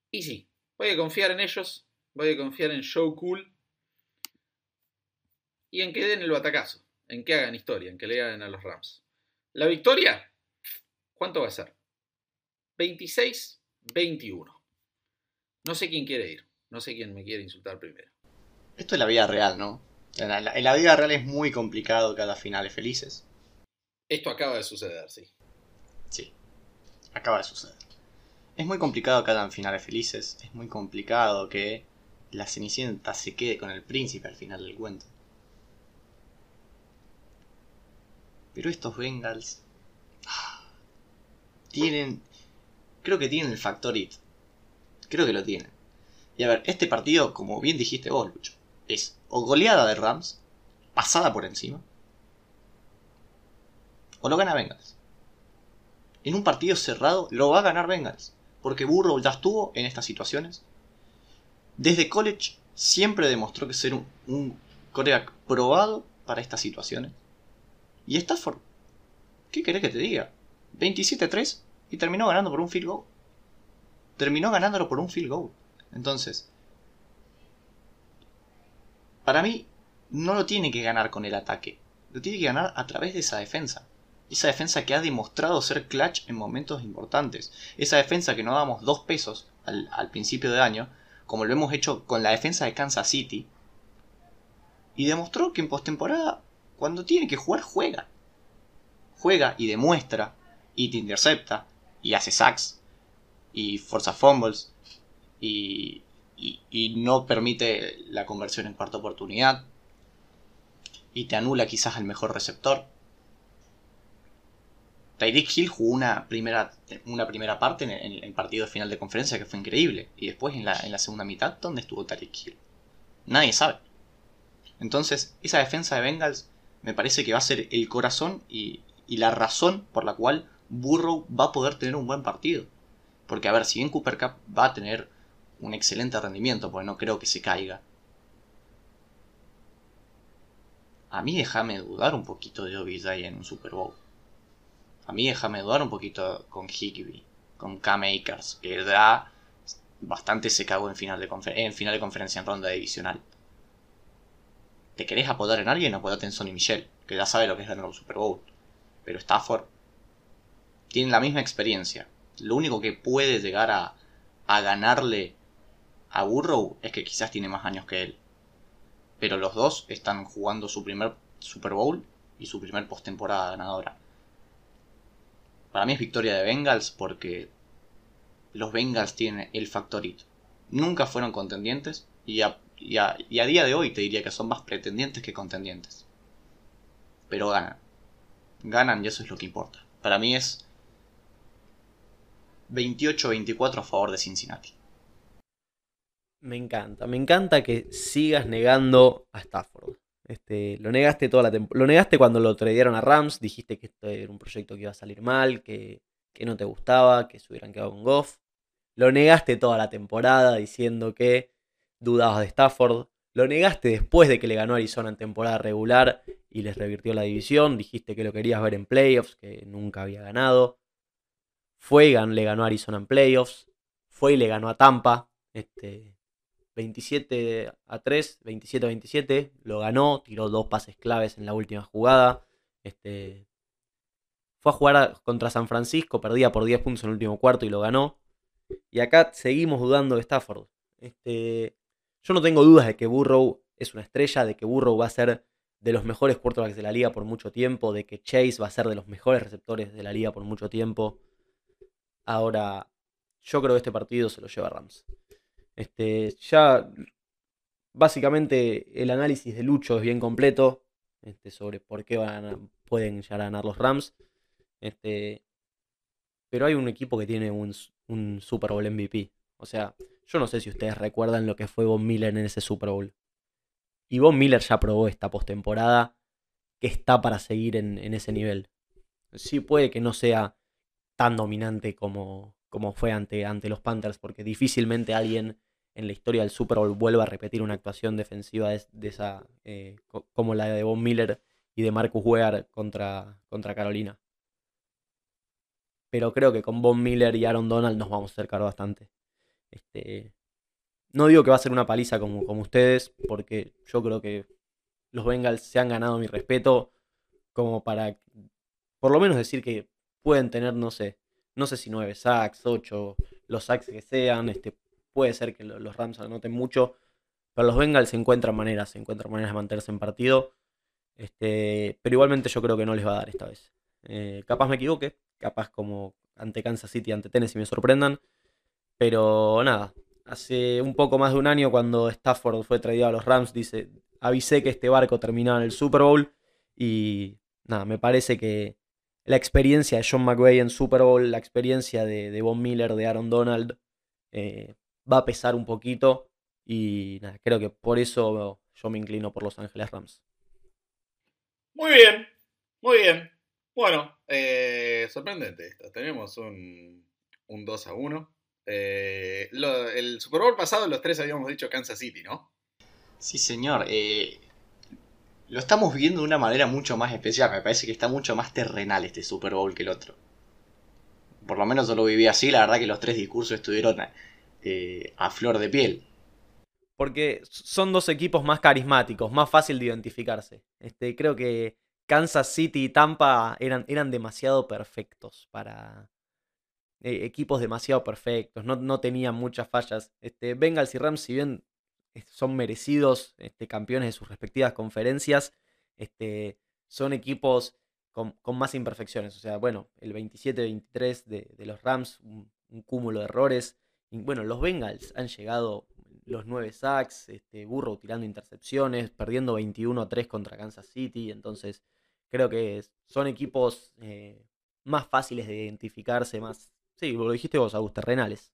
Y sí, voy a confiar en ellos, voy a confiar en Show Cool y en que den el batacazo, en que hagan historia, en que le ganen a los Rams. La victoria, ¿cuánto va a ser? 26-21. No sé quién quiere ir. No sé quién me quiere insultar primero. Esto es la vida real, ¿no? En la, vida real es muy complicado cada finales felices. Esto acaba de suceder, sí. Sí, acaba de suceder. Es muy complicado cada finales felices. Es muy complicado que la Cenicienta se quede con el príncipe al final del cuento. Pero estos Bengals tienen, creo que tienen el factor IT. Creo que lo tienen. Y a ver, este partido, como bien dijiste vos, Lucho, es o goleada de Rams, pasada por encima, o lo gana Bengals. En un partido cerrado lo va a ganar Bengals, porque Burrow ya estuvo en estas situaciones. Desde college siempre demostró que ser un, un coreback probado para estas situaciones. Y Stafford, ¿qué querés que te diga? 27-3 y terminó ganando por un field goal. Terminó ganándolo por un field goal. Entonces, para mí, no lo tiene que ganar con el ataque. Lo tiene que ganar a través de esa defensa. Esa defensa que ha demostrado ser clutch en momentos importantes. Esa defensa que no damos dos pesos al, al principio de año, como lo hemos hecho con la defensa de Kansas City. Y demostró que en postemporada cuando tiene que jugar, juega. Juega y demuestra, y te intercepta, y hace sacks, y forza fumbles, y, y, no permite la conversión en cuarta oportunidad, y te anula quizás al mejor receptor. Tyreek Hill jugó una primera, una primera parte en el, partido de final de conferencia que fue increíble. Y después en la, en la segunda mitad, ¿dónde estuvo Tyreek Hill? Nadie sabe. Entonces, esa defensa de Bengals me parece que va a ser el corazón y, la razón por la cual Burrow va a poder tener un buen partido. Porque, a ver, si bien Cooper Cup va a tener un excelente rendimiento, porque no creo que se caiga. A mí déjame dudar un poquito de OBJ en un Super Bowl. A mí déjame dudar un poquito con Higby, con Cam Akers, que da bastante se cagó en final de, en final de conferencia en ronda divisional. ¿Te querés apoyar en alguien? Apodate en Sonny Michel, que ya sabe lo que es ganar un Super Bowl. Pero Stafford tiene la misma experiencia. Lo único que puede llegar a, a ganarle a Burrow es que quizás tiene más años que él. Pero los dos están jugando su primer Super Bowl y su primer postemporada ganadora. Para mí es victoria de Bengals porque los Bengals tienen el factorito. Nunca fueron contendientes y a, a, día de hoy te diría que son más pretendientes que contendientes. Pero ganan. Ganan y eso es lo que importa. Para mí es 28-24 a favor de Cincinnati. Me encanta, me encanta que sigas negando a Stafford. Este, lo negaste toda la Lo negaste cuando lo tradearon a Rams, dijiste que esto era un proyecto que iba a salir mal, que, que no te gustaba, que se hubieran quedado con Goff. Lo negaste toda la temporada diciendo que dudabas de Stafford. Lo negaste después de que le ganó Arizona en temporada regular y les revirtió la división. Dijiste que lo querías ver en playoffs, que nunca había ganado. Fue y le ganó Arizona en playoffs. Fue y le ganó a Tampa. Este, 27 a 3, 27 a 27. Lo ganó, tiró dos pases claves en la última jugada. Este, fue a jugar contra San Francisco, perdía por 10 puntos en el último cuarto y lo ganó. Y acá seguimos dudando de Stafford. Este, yo no tengo dudas de que Burrow es una estrella, de que Burrow va a ser de los mejores quarterbacks de la liga por mucho tiempo, de que Chase va a ser de los mejores receptores de la liga por mucho tiempo. Ahora, yo creo que este partido se lo lleva Rams. Este, ya básicamente el análisis de Lucho es bien completo este, sobre por qué van pueden llegar ganar los Rams. Este, pero hay un equipo que tiene un, un Super Bowl MVP. O sea, yo no sé si ustedes recuerdan lo que fue Von Miller en ese Super Bowl. Y Von Miller ya probó esta postemporada que está para seguir en, ese nivel. Sí puede que no sea tan dominante como, como fue ante, ante los Panthers, porque difícilmente alguien en la historia del Super Bowl vuelva a repetir una actuación defensiva de, esa eh, como la de Von Miller y de Marcus Ware contra, contra Carolina. Pero creo que con Von Miller y Aaron Donald nos vamos a acercar bastante. Este, no digo que va a ser una paliza como, como ustedes, porque yo creo que los Bengals se han ganado mi respeto como para por lo menos decir que pueden tener, no sé, no sé si 9 sacks, 8, los sacks que sean, este, puede ser que los Rams anoten mucho, pero los Bengals se encuentran maneras, se encuentran maneras de mantenerse en partido, este, pero igualmente yo creo que no les va a dar esta vez. Eh, capaz me equivoque, capaz como ante Kansas City, ante Tennessee me sorprendan, pero nada, hace un poco más de un año cuando Stafford fue traído a los Rams, dice, avisé que este barco terminaba en el Super Bowl y nada, me parece que la experiencia de John McVay en Super Bowl, la experiencia de, Von Miller, de Aaron Donald, eh, va a pesar un poquito y nada, creo que por eso yo me inclino por Los Ángeles Rams. Muy bien, muy bien. Bueno, eh, sorprendente esto. Tenemos un, un 2 a 1. Eh, el Super Bowl pasado los tres habíamos dicho Kansas City, ¿no? Sí, señor. Eh, lo estamos viendo de una manera mucho más especial. Me parece que está mucho más terrenal este Super Bowl que el otro. Por lo menos yo lo viví así. La verdad que los tres discursos estuvieron eh, a flor de piel. Porque son dos equipos más carismáticos, más fácil de identificarse. Este, creo que Kansas City y Tampa eran, eran demasiado perfectos para, eh, equipos demasiado perfectos, no, tenían muchas fallas. Este, Bengals y Rams, si bien eh, son merecidos este, campeones de sus respectivas conferencias, este, son equipos con, más imperfecciones. O sea, bueno, el 27-23 de, los Rams, un, cúmulo de errores. Bueno, los Bengals han llegado los 9 sacks, este, Burrow tirando intercepciones, perdiendo 21-3 contra Kansas City. Entonces, creo que son equipos eh, más fáciles de identificarse, más, Sí, lo dijiste vos, Augusto, Renales.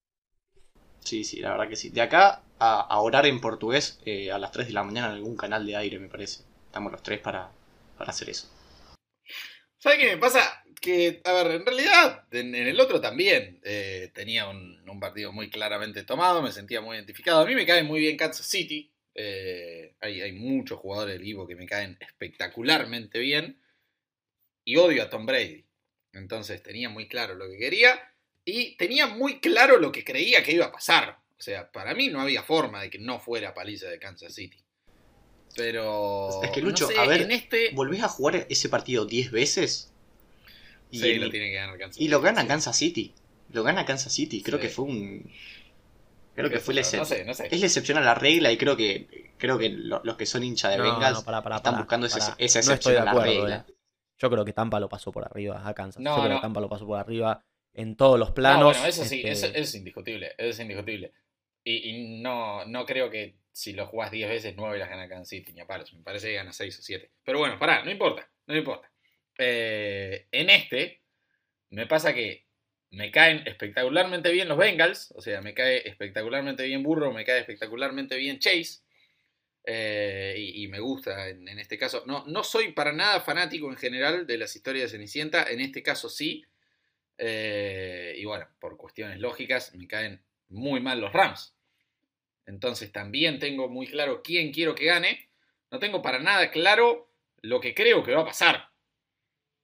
Sí, sí, la verdad que sí. De acá a, orar en portugués eh, a las 3 de la mañana en algún canal de aire, me parece. Estamos los tres para, hacer eso. ¿Sabes qué me pasa? Que, a ver, en realidad, en, el otro también eh, tenía un, partido muy claramente tomado, me sentía muy identificado. A mí me cae muy bien Kansas City. Eh, hay, hay, muchos jugadores del Ivo que me caen espectacularmente bien. Y odio a Tom Brady. Entonces tenía muy claro lo que quería y tenía muy claro lo que creía que iba a pasar. O sea, para mí no había forma de que no fuera paliza de Kansas City. Pero. Es que, Lucho, no sé, a ver, en este. ¿Volvés a jugar ese partido 10 veces? Y, Sí, lo tiene que ganar Kansas y lo City, gana sí. Kansas City. Lo gana Kansas City. Creo Sí. que fue un. Creo que fue la yo, No excepción. sé, no sé. Es la excepción a la regla y creo que creo que lo- los que son hinchas de No, Bengals están buscando esa No estoy excepción a la acuerdo, regla. eh. Yo creo que Tampa lo pasó por arriba a Kansas. No, Yo creo no. que Tampa lo pasó por arriba en todos los No, planos. bueno, eso sí, este, eso, eso es indiscutible. Eso es indiscutible. Y, y no, no creo que si lo jugás 10 veces, 9 las gana Kansas City, ni a palos. Me parece que gana 6 o 7. Pero bueno, pará, no importa, no importa. Eh, en este, me pasa que me caen espectacularmente bien los Bengals. O sea, me cae espectacularmente bien Burrow, me cae espectacularmente bien Chase. eh, y, me gusta en, en este caso. No, no soy para nada fanático en general de las historias de Cenicienta. En este caso sí. Eh, y bueno, por cuestiones lógicas, me caen muy mal los Rams. Entonces también tengo muy claro quién quiero que gane. No tengo para nada claro lo que creo que va a pasar.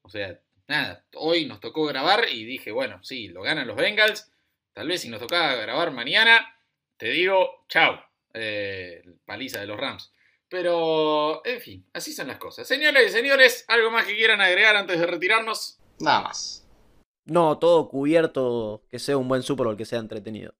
O sea, nada, hoy nos tocó grabar y dije, bueno, sí, lo ganan los Bengals. Tal vez si nos tocaba grabar mañana, te digo, chao, eh, paliza de los Rams. Pero, en fin, así son las cosas. Señores y señores, ¿algo más que quieran agregar antes de retirarnos? Nada más. No, todo cubierto, que sea un buen Super Bowl, que sea entretenido.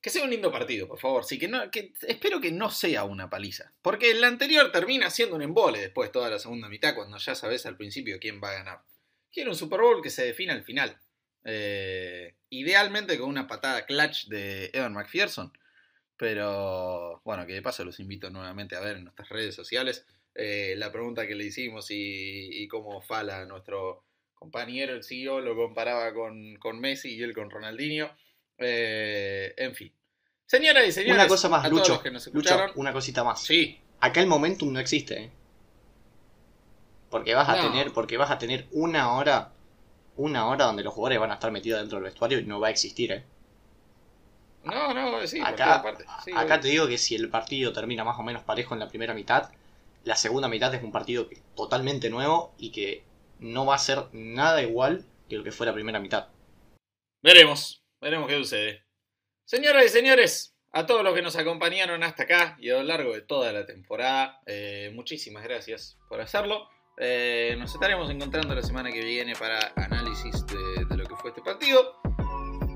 Que sea un lindo partido, por favor. Sí, que no, espero que no sea una paliza. Porque el anterior termina siendo un embole después toda la segunda mitad, cuando ya sabes al principio quién va a ganar. Quiero un Super Bowl que se defina al final. Eh, idealmente con una patada clutch de Evan McPherson. Pero bueno, que de paso los invito nuevamente a ver en nuestras redes sociales eh, la pregunta que le hicimos y, y cómo Fala, nuestro compañero, el CEO, lo comparaba con Messi y él con Ronaldinho. Eh, en fin. Señoras y señores, Una cosa más, a todos Lucho. los que nos Lucho, escucharon. una cosita más. Sí, Acá el momentum no existe, ¿eh? Porque vas a No. tener, porque vas a tener una hora, una hora donde los jugadores van a estar metidos dentro del vestuario y no va a existir, ¿eh? no, no, sí, acá. Sí, acá obvio. te digo que si el partido termina más o menos parejo en la primera mitad, la segunda mitad es un partido que- totalmente nuevo y que no va a ser nada igual que lo que fue la primera mitad. Veremos, veremos qué sucede. Señoras y señores, a todos los que nos acompañaron hasta acá y a lo largo de toda la temporada, eh, muchísimas gracias por hacerlo. Eh, nos estaremos encontrando la semana que viene para análisis de, lo que fue este partido.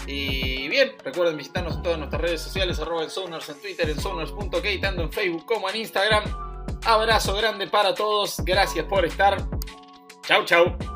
Y bien, recuerden visitarnos en todas nuestras redes sociales, arroba en en Twitter, en Sounders.k, tanto en Facebook como en Instagram. Abrazo grande para todos, gracias por estar. Chau, chau.